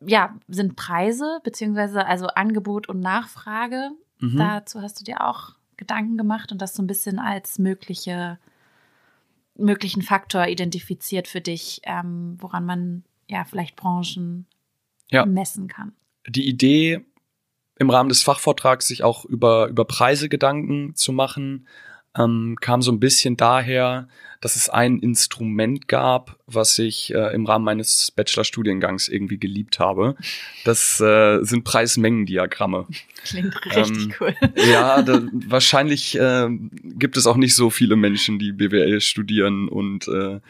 ja, sind Preise, beziehungsweise also Angebot und Nachfrage. Mhm. Dazu hast du dir auch Gedanken gemacht und das so ein bisschen als mögliche, möglichen Faktor identifiziert für dich, ähm, woran man ja vielleicht Branchen ja. messen kann. Die Idee im Rahmen des Fachvortrags sich auch über, über Preise Gedanken zu machen, ähm, kam so ein bisschen daher, dass es ein Instrument gab, was ich äh, im Rahmen meines Bachelorstudiengangs irgendwie geliebt habe. Das äh, sind Preis-Mengen-Diagramme. Klingt richtig ähm, cool. Ja, da, wahrscheinlich äh, gibt es auch nicht so viele Menschen, die BWL studieren und äh,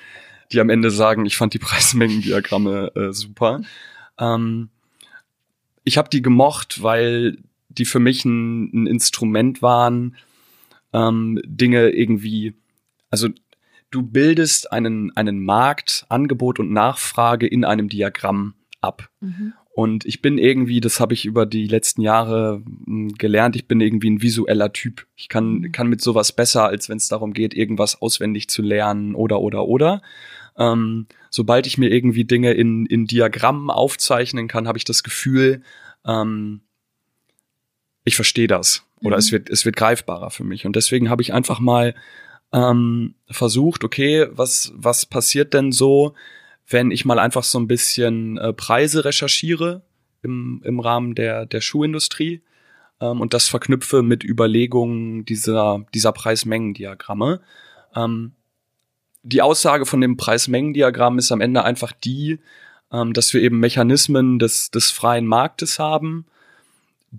die am Ende sagen, ich fand die Preis-Mengen-Diagramme äh, super. Ähm, ich habe die gemocht, weil die für mich ein, ein Instrument waren, ähm, Dinge irgendwie, also du bildest einen, einen Markt, Angebot und Nachfrage in einem Diagramm ab. Mhm. Und ich bin irgendwie, das habe ich über die letzten Jahre hm, gelernt, ich bin irgendwie ein visueller Typ. Ich kann, mhm. kann mit sowas besser, als wenn es darum geht, irgendwas auswendig zu lernen oder oder oder. Ähm, sobald ich mir irgendwie Dinge in, in Diagrammen aufzeichnen kann, habe ich das Gefühl, ähm, ich verstehe das oder mhm. es wird es wird greifbarer für mich und deswegen habe ich einfach mal ähm, versucht, okay, was was passiert denn so, wenn ich mal einfach so ein bisschen äh, Preise recherchiere im im Rahmen der der Schuhindustrie ähm, und das verknüpfe mit Überlegungen dieser dieser Preismengendiagramme. Ähm, die Aussage von dem Preismengendiagramm ist am Ende einfach die, ähm, dass wir eben Mechanismen des des freien Marktes haben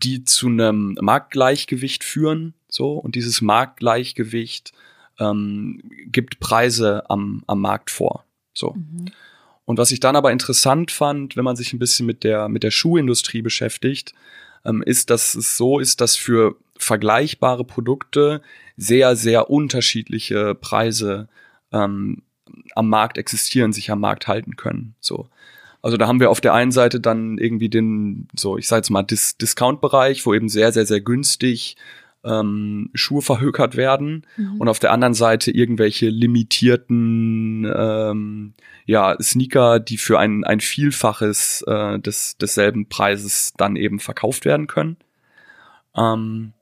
die zu einem Marktgleichgewicht führen, so und dieses Marktgleichgewicht ähm, gibt Preise am, am Markt vor, so. Mhm. Und was ich dann aber interessant fand, wenn man sich ein bisschen mit der mit der Schuhindustrie beschäftigt, ähm, ist, dass es so ist, dass für vergleichbare Produkte sehr sehr unterschiedliche Preise ähm, am Markt existieren, sich am Markt halten können, so. Also da haben wir auf der einen Seite dann irgendwie den, so ich sage jetzt mal, Dis Discount-Bereich, wo eben sehr, sehr, sehr günstig ähm, Schuhe verhökert werden Mhm. und auf der anderen Seite irgendwelche limitierten ähm, ja, Sneaker, die für ein, ein Vielfaches äh, des, desselben Preises dann eben verkauft werden können. Ähm,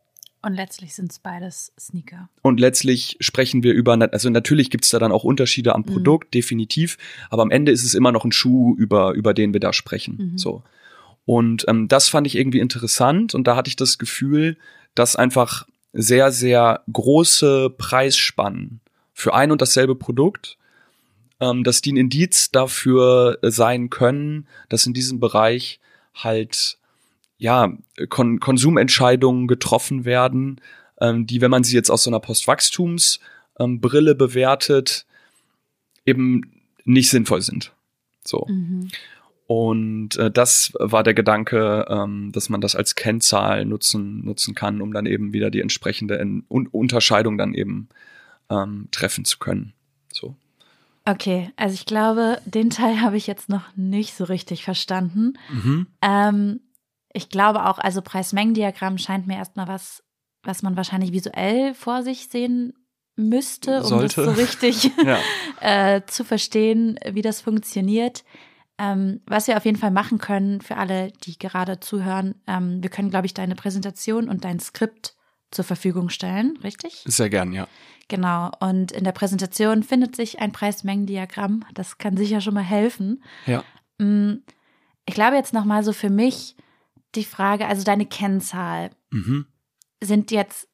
Und letztlich sind es beides Sneaker. und letztlich sprechen wir über, also natürlich gibt's da dann auch Unterschiede am Mhm. Produkt, definitiv, aber am Ende ist es immer noch ein Schuh, über, über den wir da sprechen. Mhm. So. Und ähm, das fand ich irgendwie interessant und da hatte ich das Gefühl, dass einfach sehr, sehr große Preisspannen für ein und dasselbe Produkt, ähm, dass die ein Indiz dafür sein können, dass in diesem Bereich halt ja Kon Konsumentscheidungen getroffen werden, ähm, die, wenn man sie jetzt aus so einer Postwachstumsbrille ähm, bewertet, eben nicht sinnvoll sind. So. Mhm. Und äh, das war der Gedanke, ähm, dass man das als Kennzahl nutzen, nutzen kann, um dann eben wieder die entsprechende En Un Unterscheidung dann eben ähm, treffen zu können. So. Okay, also ich glaube, den Teil habe ich jetzt noch nicht so richtig verstanden. Ähm, ich glaube auch, also Preis-Mengen-Diagramm scheint mir erstmal was, was man wahrscheinlich visuell vor sich sehen müsste, um Sollte. das so richtig Ja. äh, zu verstehen, wie das funktioniert. Ähm, was wir auf jeden Fall machen können für alle, die gerade zuhören, ähm, wir können, glaube ich, deine Präsentation und dein Skript zur Verfügung stellen, richtig? Sehr gern, ja. Genau. Und in der Präsentation findet sich ein Preis-Mengen-Diagramm. Das kann sicher schon mal helfen. Ja. Mm, Ich glaube jetzt noch mal so für mich die Frage, also deine Kennzahl, Mhm. sind jetzt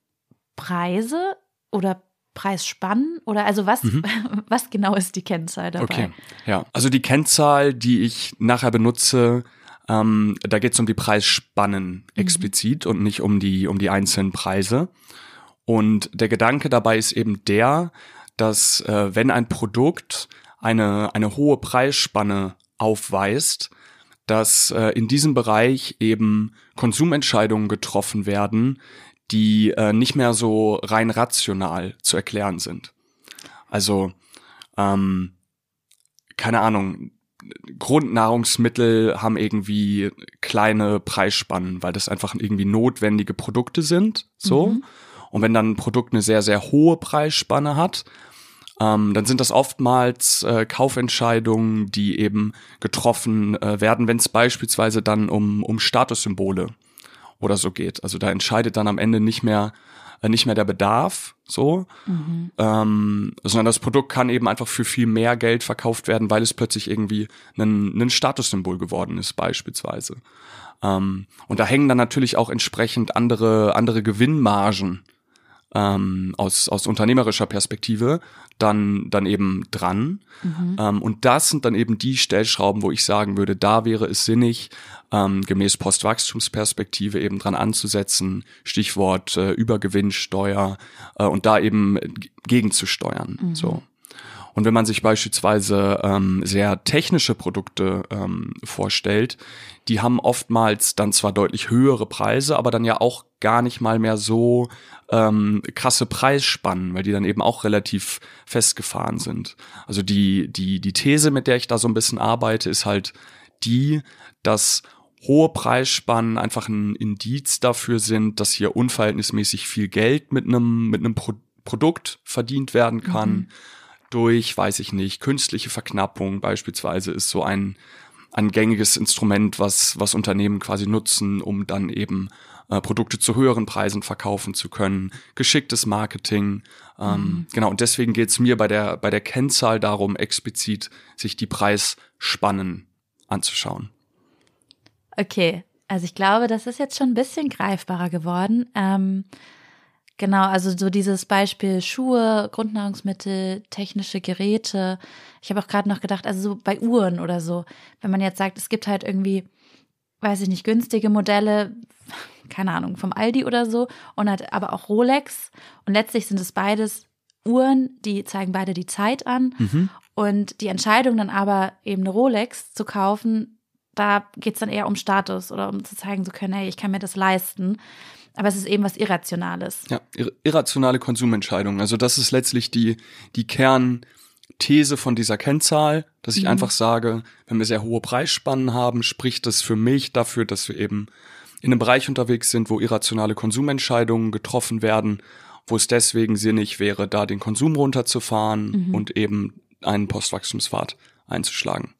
Preise oder Preisspannen oder also was, Mhm. was genau ist die Kennzahl dabei? Okay, ja. Also die Kennzahl, die ich nachher benutze, ähm, da geht es um die Preisspannen explizit und nicht um die, um die einzelnen Preise. Und der Gedanke dabei ist eben der, dass äh, wenn ein Produkt eine, eine hohe Preisspanne aufweist, dass äh, in diesem Bereich eben Konsumentscheidungen getroffen werden, die äh, nicht mehr so rein rational zu erklären sind. Also, ähm, keine Ahnung, Grundnahrungsmittel haben irgendwie kleine Preisspannen, weil das einfach irgendwie notwendige Produkte sind, so. Mhm. Und wenn dann ein Produkt eine sehr, sehr hohe Preisspanne hat, ähm, dann sind das oftmals äh, Kaufentscheidungen, die eben getroffen äh, werden, wenn es beispielsweise dann um, um Statussymbole oder so geht. Also da entscheidet dann am Ende nicht mehr äh, nicht mehr der Bedarf, so, Mhm. ähm, sondern das Produkt kann eben einfach für viel mehr Geld verkauft werden, weil es plötzlich irgendwie ein, ein Statussymbol geworden ist, beispielsweise. Ähm, und da hängen dann natürlich auch entsprechend andere andere Gewinnmargen ähm, aus, aus unternehmerischer Perspektive dann, dann eben dran. Mhm. Ähm, und das sind dann eben die Stellschrauben, wo ich sagen würde, da wäre es sinnig, ähm, gemäß Postwachstumsperspektive eben dran anzusetzen, Stichwort äh, Übergewinnsteuer äh, und da eben gegenzusteuern. Mhm. So. Und wenn man sich beispielsweise ähm, sehr technische Produkte ähm, vorstellt, die haben oftmals dann zwar deutlich höhere Preise, aber dann ja auch gar nicht mal mehr so ähm, krasse Preisspannen, weil die dann eben auch relativ festgefahren sind. Also die, die, die These, mit der ich da so ein bisschen arbeite, ist halt die, dass hohe Preisspannen einfach ein Indiz dafür sind, dass hier unverhältnismäßig viel Geld mit einem, mit einem Pro Produkt verdient werden kann Mhm. durch, weiß ich nicht, künstliche Verknappung beispielsweise ist so ein, ein gängiges Instrument, was, was Unternehmen quasi nutzen, um dann eben äh, Produkte zu höheren Preisen verkaufen zu können. Geschicktes Marketing. Ähm, Genau, und deswegen geht es mir bei der, bei der Kennzahl darum, explizit sich die Preisspannen anzuschauen. Okay, also ich glaube, das ist jetzt schon ein bisschen greifbarer geworden. Ähm, genau, also so dieses Beispiel Schuhe, Grundnahrungsmittel, technische Geräte. Ich habe auch gerade noch gedacht, also so bei Uhren oder so, wenn man jetzt sagt, es gibt halt irgendwie, weiß ich nicht, günstige Modelle, keine Ahnung, vom Aldi oder so und hat aber auch Rolex und letztlich sind es beides Uhren, die zeigen beide die Zeit an und die Entscheidung dann aber eben eine Rolex zu kaufen, da geht es dann eher um Status oder um zu zeigen zu können, hey, ich kann mir das leisten. Aber es ist eben was Irrationales. Ja, ir irrationale Konsumentscheidungen. Also das ist letztlich die, die Kern, These von dieser Kennzahl, dass ich Mhm. einfach sage, wenn wir sehr hohe Preisspannen haben, spricht das für mich dafür, dass wir eben in einem Bereich unterwegs sind, wo irrationale Konsumentscheidungen getroffen werden, wo es deswegen sinnig wäre, da den Konsum runterzufahren Mhm. und eben einen Postwachstumspfad einzuschlagen.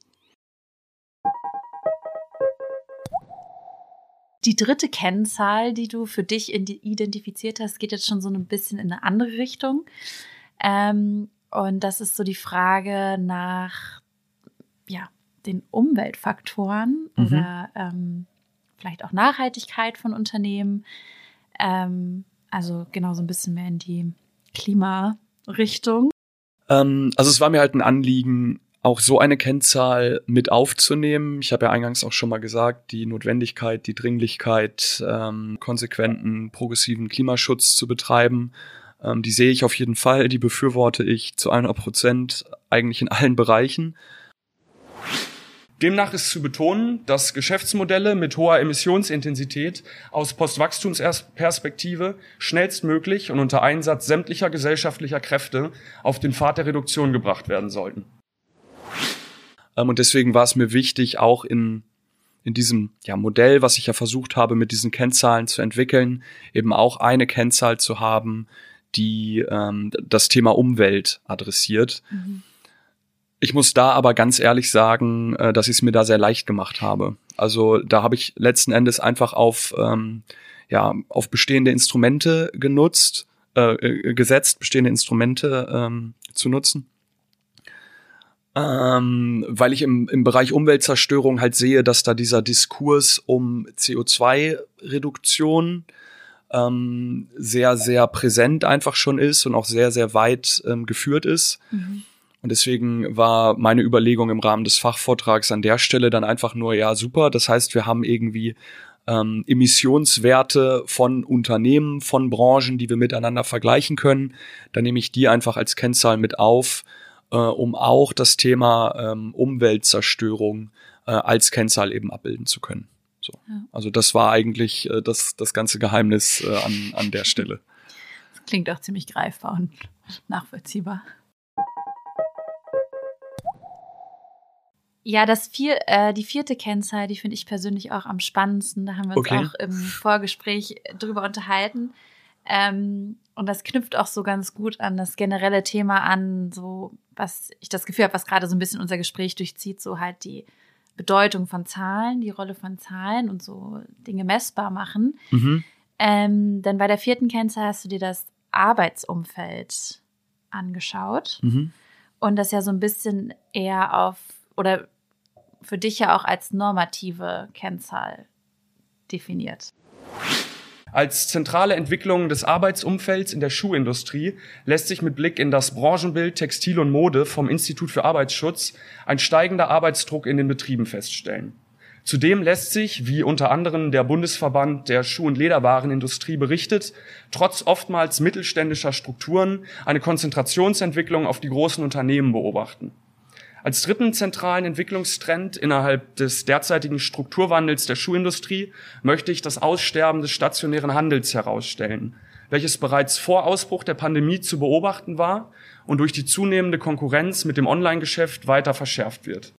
Die dritte Kennzahl, die du für dich identifiziert hast, geht jetzt schon so ein bisschen in eine andere Richtung. Ähm, und das ist so die Frage nach ja, den Umweltfaktoren Mhm. oder ähm, vielleicht auch Nachhaltigkeit von Unternehmen. Ähm, also genau so ein bisschen mehr in die Klimarichtung. Ähm, also es war mir halt ein Anliegen, auch so eine Kennzahl mit aufzunehmen. Ich habe ja eingangs auch schon mal gesagt, die Notwendigkeit, die Dringlichkeit, ähm, konsequenten, progressiven Klimaschutz zu betreiben, ähm, die sehe ich auf jeden Fall, die befürworte ich zu 100 Prozent eigentlich in allen Bereichen. Demnach ist zu betonen, dass Geschäftsmodelle mit hoher Emissionsintensität aus Postwachstumsperspektive schnellstmöglich und unter Einsatz sämtlicher gesellschaftlicher Kräfte auf den Pfad der Reduktion gebracht werden sollten. Ähm, und deswegen war es mir wichtig, auch in, in diesem ja, Modell, was ich ja versucht habe, mit diesen Kennzahlen zu entwickeln, eben auch eine Kennzahl zu haben, die ähm, das Thema Umwelt adressiert. Ich muss da aber ganz ehrlich sagen, äh, dass ich es mir da sehr leicht gemacht habe. Also da habe ich letzten Endes einfach auf, ähm, ja, auf bestehende Instrumente genutzt, äh, äh, gesetzt, bestehende Instrumente ähm, zu nutzen. Ähm, weil ich im, im Bereich Umweltzerstörung halt sehe, dass da dieser Diskurs um CO2-Reduktion ähm, sehr, sehr präsent einfach schon ist und auch sehr, sehr weit ähm, geführt ist. Und deswegen war meine Überlegung im Rahmen des Fachvortrags an der Stelle dann einfach nur, ja, super. Das heißt, wir haben irgendwie ähm, Emissionswerte von Unternehmen, von Branchen, die wir miteinander vergleichen können. Dann nehme ich die einfach als Kennzahl mit auf, äh, um auch das Thema ähm, Umweltzerstörung äh, als Kennzahl eben abbilden zu können. So. Ja. Also das war eigentlich äh, das, das ganze Geheimnis äh, an, an der Stelle. Das klingt auch ziemlich greifbar und nachvollziehbar. Ja, das vier, äh, die vierte Kennzahl, die finde ich persönlich auch am spannendsten. Da haben wir uns Okay. auch im Vorgespräch drüber unterhalten. Ähm, und das knüpft auch so ganz gut an das generelle Thema an, so was ich das Gefühl habe, was gerade so ein bisschen unser Gespräch durchzieht, so halt die Bedeutung von Zahlen, die Rolle von Zahlen und so Dinge messbar machen. Mhm. Ähm, denn bei der vierten Kennzahl hast du dir das Arbeitsumfeld angeschaut Mhm. und das ja so ein bisschen eher auf oder für dich ja auch als normative Kennzahl definiert. Als zentrale Entwicklung des Arbeitsumfelds in der Schuhindustrie lässt sich mit Blick in das Branchenbild Textil und Mode vom Institut für Arbeitsschutz ein steigender Arbeitsdruck in den Betrieben feststellen. Zudem lässt sich, wie unter anderem der Bundesverband der Schuh- und Lederwarenindustrie berichtet, trotz oftmals mittelständischer Strukturen eine Konzentrationsentwicklung auf die großen Unternehmen beobachten. Als dritten zentralen Entwicklungstrend innerhalb des derzeitigen Strukturwandels der Schuhindustrie möchte ich das Aussterben des stationären Handels herausstellen, welches bereits vor Ausbruch der Pandemie zu beobachten war und durch die zunehmende Konkurrenz mit dem Online-Geschäft weiter verschärft wird.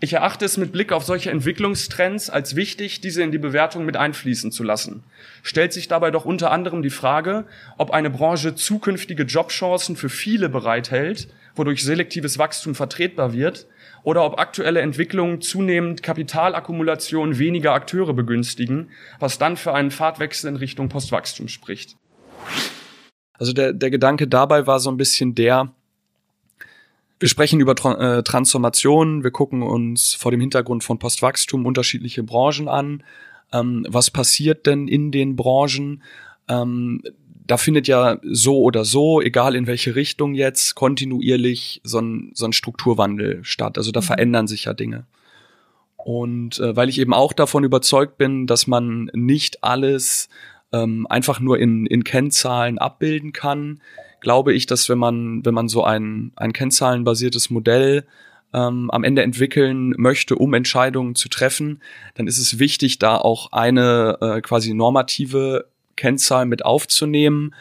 Ich erachte es mit Blick auf solche Entwicklungstrends als wichtig, diese in die Bewertung mit einfließen zu lassen. Stellt sich dabei doch unter anderem die Frage, ob eine Branche zukünftige Jobchancen für viele bereithält, wodurch selektives Wachstum vertretbar wird, oder ob aktuelle Entwicklungen zunehmend Kapitalakkumulation weniger Akteure begünstigen, was dann für einen Fahrtwechsel in Richtung Postwachstum spricht. Also der, der Gedanke dabei war so ein bisschen der, wir sprechen über Tra äh, Transformation, wir gucken uns vor dem Hintergrund von Postwachstum unterschiedliche Branchen an. Ähm, was passiert denn in den Branchen? Ähm, da findet ja so oder so, egal in welche Richtung jetzt, kontinuierlich so ein, so ein Strukturwandel statt. Also da Mhm. verändern sich ja Dinge. Und äh, weil ich eben auch davon überzeugt bin, dass man nicht alles ähm, einfach nur in, in Kennzahlen abbilden kann, glaube ich, dass wenn man, wenn man so ein, ein kennzahlenbasiertes Modell ähm, am Ende entwickeln möchte, um Entscheidungen zu treffen, dann ist es wichtig, da auch eine äh, quasi normative Kennzahl mit aufzunehmen,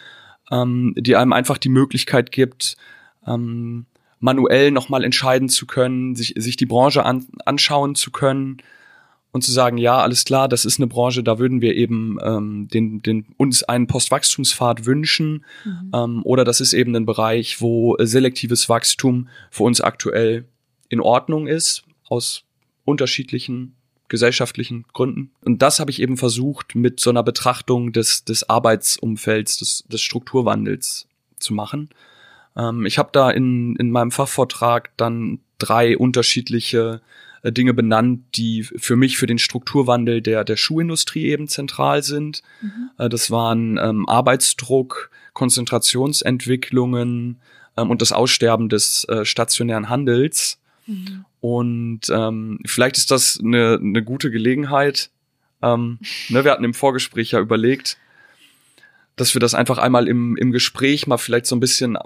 ähm, die einem einfach die Möglichkeit gibt, ähm, manuell nochmal entscheiden zu können, sich, sich die Branche an, anschauen zu können und zu sagen, ja, alles klar, das ist eine Branche, da würden wir eben ähm, den, den, uns einen Postwachstumspfad wünschen. Mhm. Ähm, oder das ist eben ein Bereich, wo selektives Wachstum für uns aktuell in Ordnung ist, aus unterschiedlichen gesellschaftlichen Gründen. Und das habe ich eben versucht, mit so einer Betrachtung des, des Arbeitsumfelds, des, des Strukturwandels zu machen. Ähm, ich habe da in, in meinem Fachvortrag dann drei unterschiedliche äh, Dinge benannt, die für mich für den Strukturwandel der, der Schuhindustrie eben zentral sind. Mhm. Äh, das waren ähm, Arbeitsdruck, Konzentrationsentwicklungen ähm, und das Aussterben des äh, stationären Handels. Mhm. Und ähm, vielleicht ist das eine, eine gute Gelegenheit. Ähm, ne, wir hatten im Vorgespräch ja überlegt, dass wir das einfach einmal im, im Gespräch mal vielleicht so ein bisschen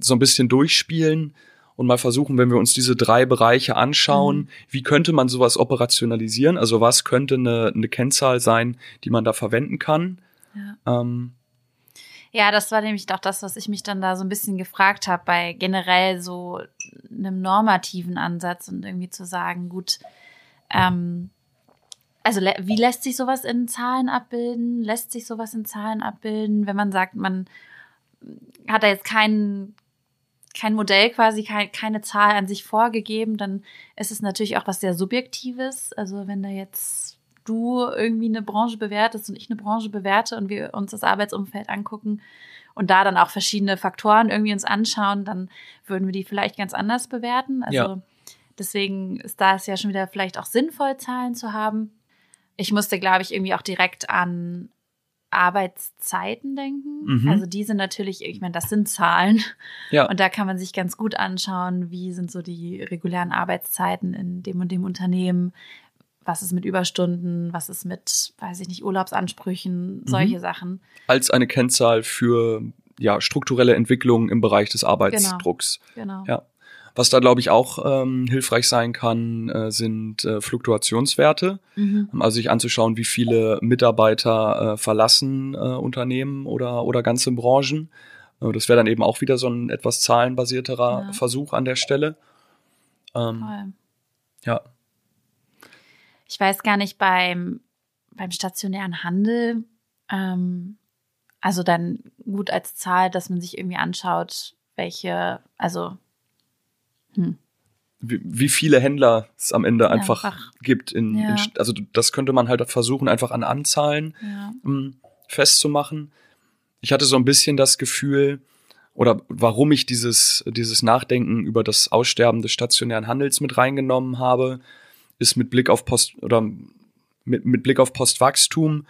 so ein bisschen durchspielen und mal versuchen, wenn wir uns diese drei Bereiche anschauen, mhm. wie könnte man sowas operationalisieren? Also was könnte eine, eine Kennzahl sein, die man da verwenden kann? Ja. Ähm, ja, das war nämlich auch das, was ich mich dann da so ein bisschen gefragt habe, bei generell so einem normativen Ansatz und irgendwie zu sagen, gut, ähm, also wie lässt sich sowas in Zahlen abbilden? Lässt sich sowas in Zahlen abbilden, wenn man sagt, man hat da jetzt kein, kein Modell quasi, kein, keine Zahl an sich vorgegeben, dann ist es natürlich auch was sehr Subjektives. Also wenn da jetzt du irgendwie eine Branche bewertest und ich eine Branche bewerte und wir uns das Arbeitsumfeld angucken und da dann auch verschiedene Faktoren irgendwie uns anschauen, dann würden wir die vielleicht ganz anders bewerten. Also ja. deswegen ist da es ja schon wieder vielleicht auch sinnvoll, Zahlen zu haben. Ich musste, glaube ich, irgendwie auch direkt an Arbeitszeiten denken. Mhm. Also die sind natürlich, ich meine, das sind Zahlen. Ja. Und da kann man sich ganz gut anschauen, wie sind so die regulären Arbeitszeiten in dem und dem Unternehmen, was ist mit Überstunden, was ist mit, weiß ich nicht, Urlaubsansprüchen, solche mhm. Sachen. Als eine Kennzahl für ja, strukturelle Entwicklung im Bereich des Arbeitsdrucks. Genau. genau. Ja. Was da, glaube ich, auch ähm, hilfreich sein kann, äh, sind äh, Fluktuationswerte. Mhm. Also sich anzuschauen, wie viele Mitarbeiter äh, verlassen äh, Unternehmen oder, oder ganze Branchen. Äh, das wäre dann eben auch wieder so ein etwas zahlenbasierterer ja. Versuch an der Stelle. Ähm, ja ich weiß gar nicht, beim, beim stationären Handel, ähm, also dann gut als Zahl, dass man sich irgendwie anschaut, welche, also hm. wie, wie viele Händler es am Ende einfach, einfach gibt. In, ja. in, also das könnte man halt versuchen, einfach an Anzahlen ja. ähm, festzumachen. Ich hatte so ein bisschen das Gefühl, oder warum ich dieses, dieses Nachdenken über das Aussterben des stationären Handels mit reingenommen habe, ist mit Blick auf Post oder mit, mit Blick auf Postwachstum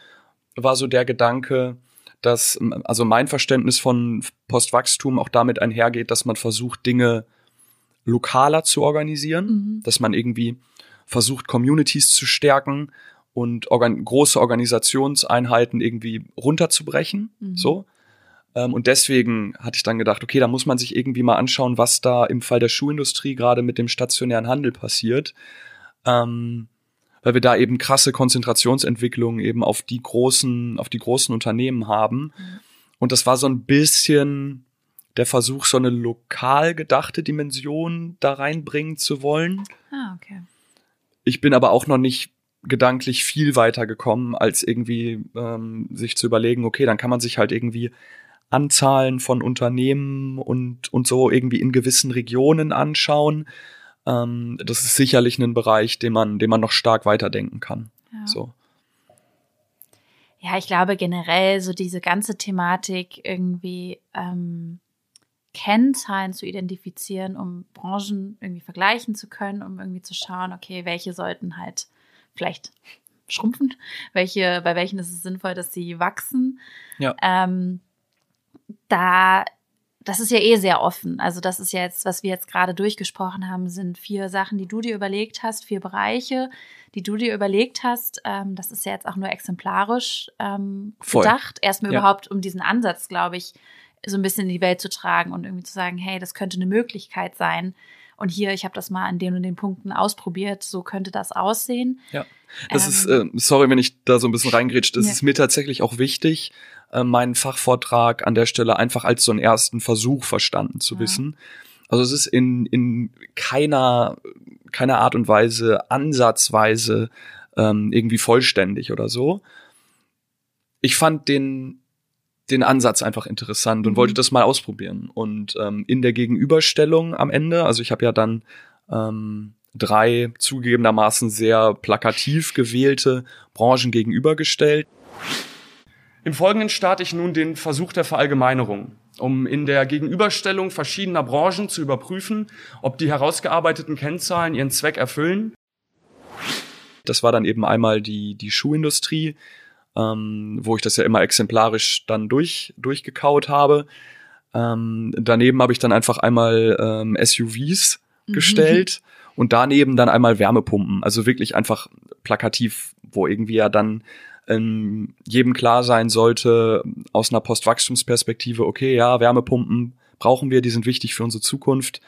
war so der Gedanke, dass also mein Verständnis von Postwachstum auch damit einhergeht, dass man versucht, Dinge lokaler zu organisieren, mhm. dass man irgendwie versucht, Communities zu stärken und organ große Organisationseinheiten irgendwie runterzubrechen. Mhm. So. Ähm, und deswegen hatte ich dann gedacht, okay, da muss man sich irgendwie mal anschauen, was da im Fall der Schuhindustrie gerade mit dem stationären Handel passiert ähm, weil wir da eben krasse Konzentrationsentwicklungen eben auf die großen, auf die großen Unternehmen haben. Mhm. Und das war so ein bisschen der Versuch, so eine lokal gedachte Dimension da reinbringen zu wollen. Ah, okay. Ich bin aber auch noch nicht gedanklich viel weiter gekommen, als irgendwie ähm, sich zu überlegen, okay, dann kann man sich halt irgendwie Anzahlen von Unternehmen und, und so irgendwie in gewissen Regionen anschauen. Ähm, das ist sicherlich ein Bereich, den man, den man noch stark weiterdenken kann. Ja. So. Ja, ich glaube generell so diese ganze Thematik irgendwie ähm, Kennzahlen zu identifizieren, um Branchen irgendwie vergleichen zu können, um irgendwie zu schauen, okay, welche sollten halt vielleicht schrumpfen, welche, bei welchen ist es sinnvoll, dass sie wachsen. Ja. Ähm, da das ist ja eh sehr offen. Also das ist ja jetzt, was wir jetzt gerade durchgesprochen haben, sind vier Sachen, die du dir überlegt hast, vier Bereiche, die du dir überlegt hast. Ähm, das ist ja jetzt auch nur exemplarisch ähm, gedacht. Erstmal ja. überhaupt, um diesen Ansatz, glaube ich, so ein bisschen in die Welt zu tragen und irgendwie zu sagen, hey, das könnte eine Möglichkeit sein. Und hier, ich habe das mal an den und den Punkten ausprobiert, so könnte das aussehen. Ja. Das ähm, ist, äh, sorry, wenn ich da so ein bisschen reingrätsche, das ja. ist mir tatsächlich auch wichtig, äh, meinen Fachvortrag an der Stelle einfach als so einen ersten Versuch verstanden zu ja. wissen. Also es ist in, in keiner, keiner Art und Weise ansatzweise ähm, irgendwie vollständig oder so. Ich fand den, den Ansatz einfach interessant und Mhm. wollte das mal ausprobieren. Und ähm, in der Gegenüberstellung am Ende, also ich habe ja dann ähm, drei zugegebenermaßen sehr plakativ gewählte Branchen gegenübergestellt. Im Folgenden starte ich nun den Versuch der Verallgemeinerung, um in der Gegenüberstellung verschiedener Branchen zu überprüfen, ob die herausgearbeiteten Kennzahlen ihren Zweck erfüllen. Das war dann eben einmal die, die Schuhindustrie, ähm, wo ich das ja immer exemplarisch dann durch, durchgekaut habe. Ähm, daneben habe ich dann einfach einmal ähm, SUVs Mhm. gestellt und daneben dann einmal Wärmepumpen. Also wirklich einfach plakativ, wo irgendwie ja dann ähm, jedem klar sein sollte, aus einer Postwachstumsperspektive, okay, ja, Wärmepumpen brauchen wir, die sind wichtig für unsere Zukunft.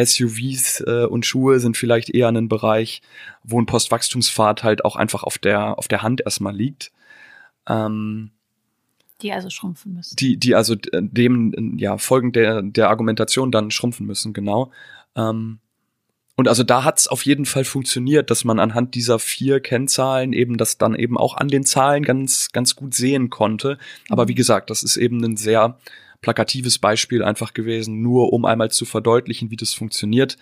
SUVs äh, und Schuhe sind vielleicht eher ein Bereich, wo ein Postwachstumspfad halt auch einfach auf der, auf der Hand erstmal liegt. Ähm, Die also schrumpfen müssen. die, die also äh, dem, ja, folgend der, der Argumentation dann schrumpfen müssen, genau. Ähm, und also da hat's auf jeden Fall funktioniert, dass man anhand dieser vier Kennzahlen eben das dann eben auch an den Zahlen ganz, ganz gut sehen konnte. Aber wie gesagt, das ist eben ein sehr plakatives Beispiel einfach gewesen, nur um einmal zu verdeutlichen, wie das funktioniert.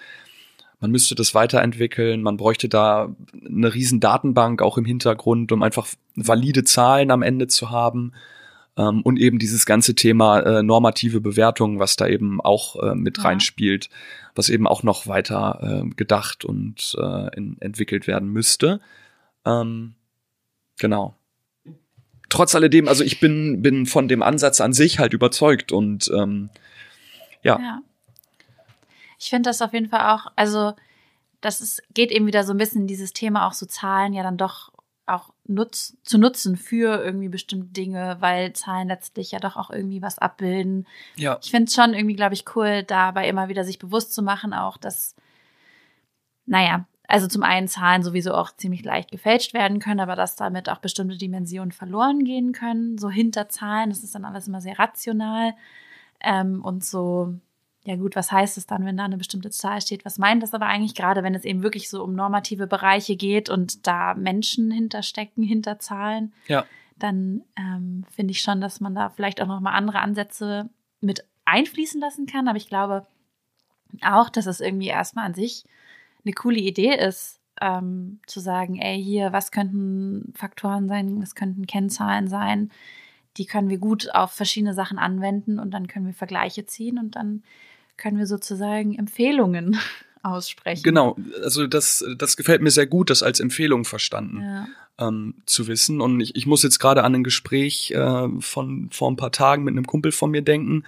Man müsste das weiterentwickeln, man bräuchte da eine riesen Datenbank auch im Hintergrund, um einfach valide Zahlen am Ende zu haben. Ähm, und eben dieses ganze Thema äh, normative Bewertung, was da eben auch äh, mit Ja. reinspielt, was eben auch noch weiter äh, gedacht und äh, in, entwickelt werden müsste. Ähm, genau. Trotz alledem, also ich bin, bin von dem Ansatz an sich halt überzeugt und ähm, ja. Ja. Ich finde das auf jeden Fall auch, also das ist, geht eben wieder so ein bisschen in dieses Thema auch so Zahlen ja dann doch auch nutz, zu nutzen für irgendwie bestimmte Dinge, weil Zahlen letztlich ja doch auch irgendwie was abbilden. ja. Ich finde es schon irgendwie, glaube ich, cool, dabei immer wieder sich bewusst zu machen, auch dass, naja, also zum einen Zahlen sowieso auch ziemlich leicht gefälscht werden können, aber dass damit auch bestimmte Dimensionen verloren gehen können. So hinter Zahlen, das ist dann alles immer sehr rational. Ähm, und so, ja gut, was heißt es dann, wenn da eine bestimmte Zahl steht? Was meint das aber eigentlich gerade, wenn es eben wirklich so um normative Bereiche geht und da Menschen hinterstecken, hinter Zahlen? Ja. Dann ähm, finde ich schon, dass man da vielleicht auch nochmal andere Ansätze mit einfließen lassen kann. Aber ich glaube auch, dass es irgendwie erstmal an sich eine coole Idee ist, ähm, zu sagen, ey, hier, was könnten Faktoren sein, was könnten Kennzahlen sein, die können wir gut auf verschiedene Sachen anwenden und dann können wir Vergleiche ziehen und dann können wir sozusagen Empfehlungen aussprechen. Genau, also das, das gefällt mir sehr gut, das als Empfehlung verstanden Ja. ähm, zu wissen. Und ich, ich muss jetzt gerade an ein Gespräch äh, von vor ein paar Tagen mit einem Kumpel von mir denken,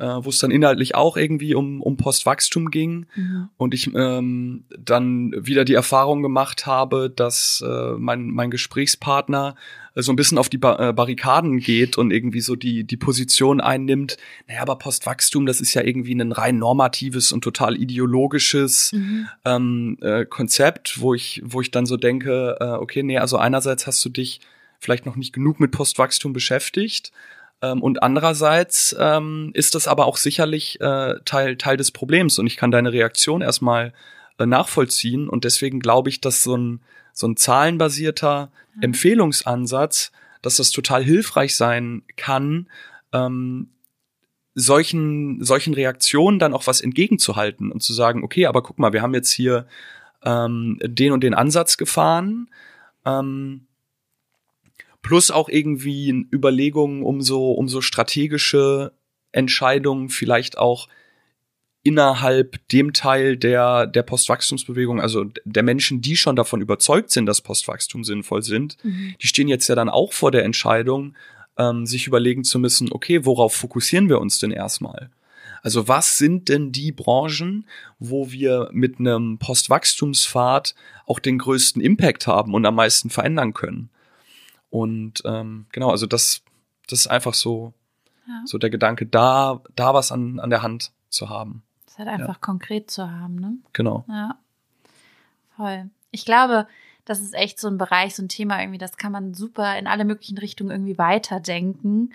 äh, wo es dann inhaltlich auch irgendwie um, um Postwachstum ging. Mhm. Und ich ähm, dann wieder die Erfahrung gemacht habe, dass äh, mein, mein Gesprächspartner so ein bisschen auf die ba äh, Barrikaden geht und irgendwie so die, die Position einnimmt, naja, aber Postwachstum, das ist ja irgendwie ein rein normatives und total ideologisches Mhm. ähm, äh, Konzept, wo ich, wo ich dann so denke, äh, okay, nee, also einerseits hast du dich vielleicht noch nicht genug mit Postwachstum beschäftigt. Ähm, und andererseits ähm, ist das aber auch sicherlich äh, Teil, Teil des Problems. Und ich kann deine Reaktion erstmal äh, nachvollziehen. Und deswegen glaube ich, dass so ein, so ein zahlenbasierter Empfehlungsansatz, dass das total hilfreich sein kann, ähm, solchen, solchen Reaktionen dann auch was entgegenzuhalten und zu sagen, okay, aber guck mal, wir haben jetzt hier ähm, den und den Ansatz gefahren, ähm, plus auch irgendwie Überlegungen um so, um so strategische Entscheidungen, vielleicht auch innerhalb dem Teil der, der Postwachstumsbewegung, also der Menschen, die schon davon überzeugt sind, dass Postwachstum sinnvoll sind, Mhm. die stehen jetzt ja dann auch vor der Entscheidung, ähm, sich überlegen zu müssen, okay, worauf fokussieren wir uns denn erstmal? Also was sind denn die Branchen, wo wir mit einem Postwachstumspfad auch den größten Impact haben und am meisten verändern können? Und ähm, genau, also das, das ist einfach so, Ja. so der Gedanke, da, da was an, an der Hand zu haben. Das ist halt einfach konkret zu haben, ne? Genau. Ja. Voll. Ich glaube, das ist echt so ein Bereich, so ein Thema irgendwie, das kann man super in alle möglichen Richtungen irgendwie weiterdenken.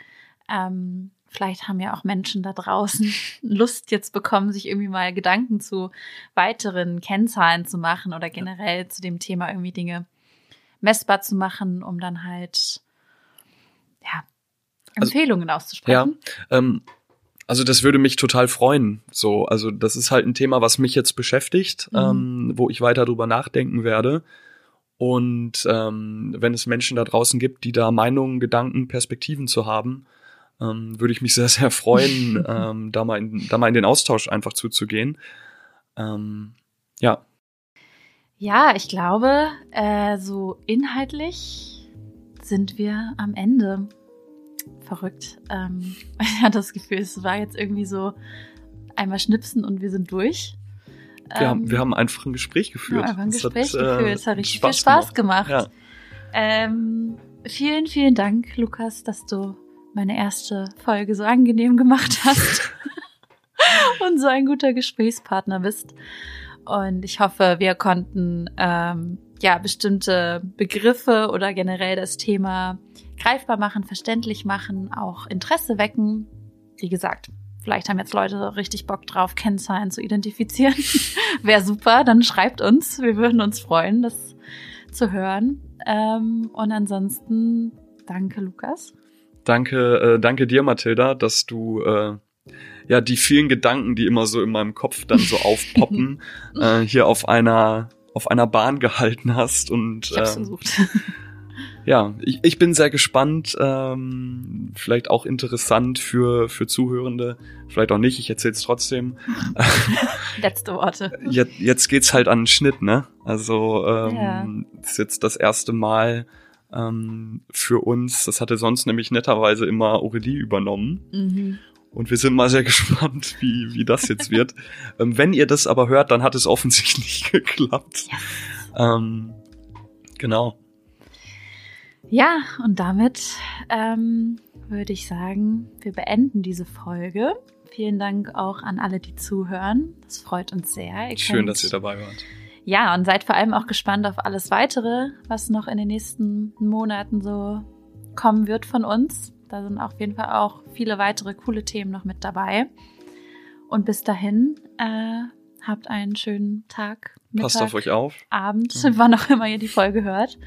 Ähm, vielleicht haben ja auch Menschen da draußen Lust jetzt bekommen, sich irgendwie mal Gedanken zu weiteren Kennzahlen zu machen oder generell zu dem Thema irgendwie Dinge messbar zu machen, um dann halt ja Also- Empfehlungen auszusprechen. Ähm, also das würde mich total freuen. So, also das ist halt ein Thema, was mich jetzt beschäftigt, Mhm. ähm, wo ich weiter drüber nachdenken werde. Und ähm, wenn es Menschen da draußen gibt, die da Meinungen, Gedanken, Perspektiven zu haben, ähm, würde ich mich sehr, sehr freuen, ähm, da, mal in, da mal in den Austausch einfach zuzugehen. Ähm, ja, Ja, ich glaube, äh, so inhaltlich sind wir am Ende. Verrückt. Ähm, ich hatte das Gefühl, es war jetzt irgendwie so einmal schnipsen und wir sind durch. wir, haben, wir haben einfach ein Gespräch geführt. Ja, einfach ein Es Gespräch hat, äh, geführt. Es hat richtig viel Spaß gemacht. Ja. Ähm, vielen, vielen Dank, Lukas, dass du meine erste Folge so angenehm gemacht hast und so ein guter Gesprächspartner bist. Und ich hoffe, wir konnten ähm, ja bestimmte Begriffe oder generell das Thema greifbar machen, verständlich machen, auch Interesse wecken. Wie gesagt, vielleicht haben jetzt Leute richtig Bock drauf, Kennzahlen zu identifizieren. Wäre super, dann schreibt uns. Wir würden uns freuen, das zu hören. Ähm, und ansonsten danke, Lukas. Danke, äh, danke dir, Mathilda, dass du äh, ja die vielen Gedanken, die immer so in meinem Kopf dann so aufpoppen, äh, hier auf einer auf einer Bahn gehalten hast und Ich hab's ähm, versucht. ja, ich, ich bin sehr gespannt, ähm, vielleicht auch interessant für für Zuhörende, vielleicht auch nicht. Ich erzähl's trotzdem. Letzte Worte. Jetzt, jetzt geht's halt an den Schnitt, ne? Also ähm, Ja. ist jetzt das erste Mal ähm, für uns. Das hatte sonst nämlich netterweise immer Aurelie übernommen. Mhm. Und wir sind mal sehr gespannt, wie, wie das jetzt wird. ähm, wenn ihr das aber hört, dann hat es offensichtlich geklappt. Ähm, genau. Ja, und damit ähm, würde ich sagen, wir beenden diese Folge. Vielen Dank auch an alle, die zuhören. Das freut uns sehr. Ihr Schön, könnt- dass ihr dabei wart. Ja, und seid vor allem auch gespannt auf alles weitere, was noch in den nächsten Monaten so kommen wird von uns. Da sind auf jeden Fall auch viele weitere coole Themen noch mit dabei. Und bis dahin, äh, habt einen schönen Tag, Mittag, Passt auf euch auf. Abend, Mhm. wann auch immer ihr die Folge hört.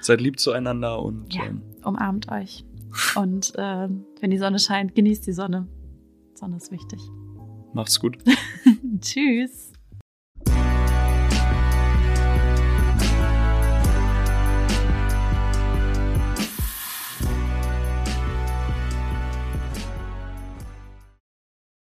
Seid lieb zueinander und Ja. ähm, Umarmt euch. Und äh, wenn die Sonne scheint, genießt die Sonne. Sonne ist wichtig. macht's gut. Tschüss.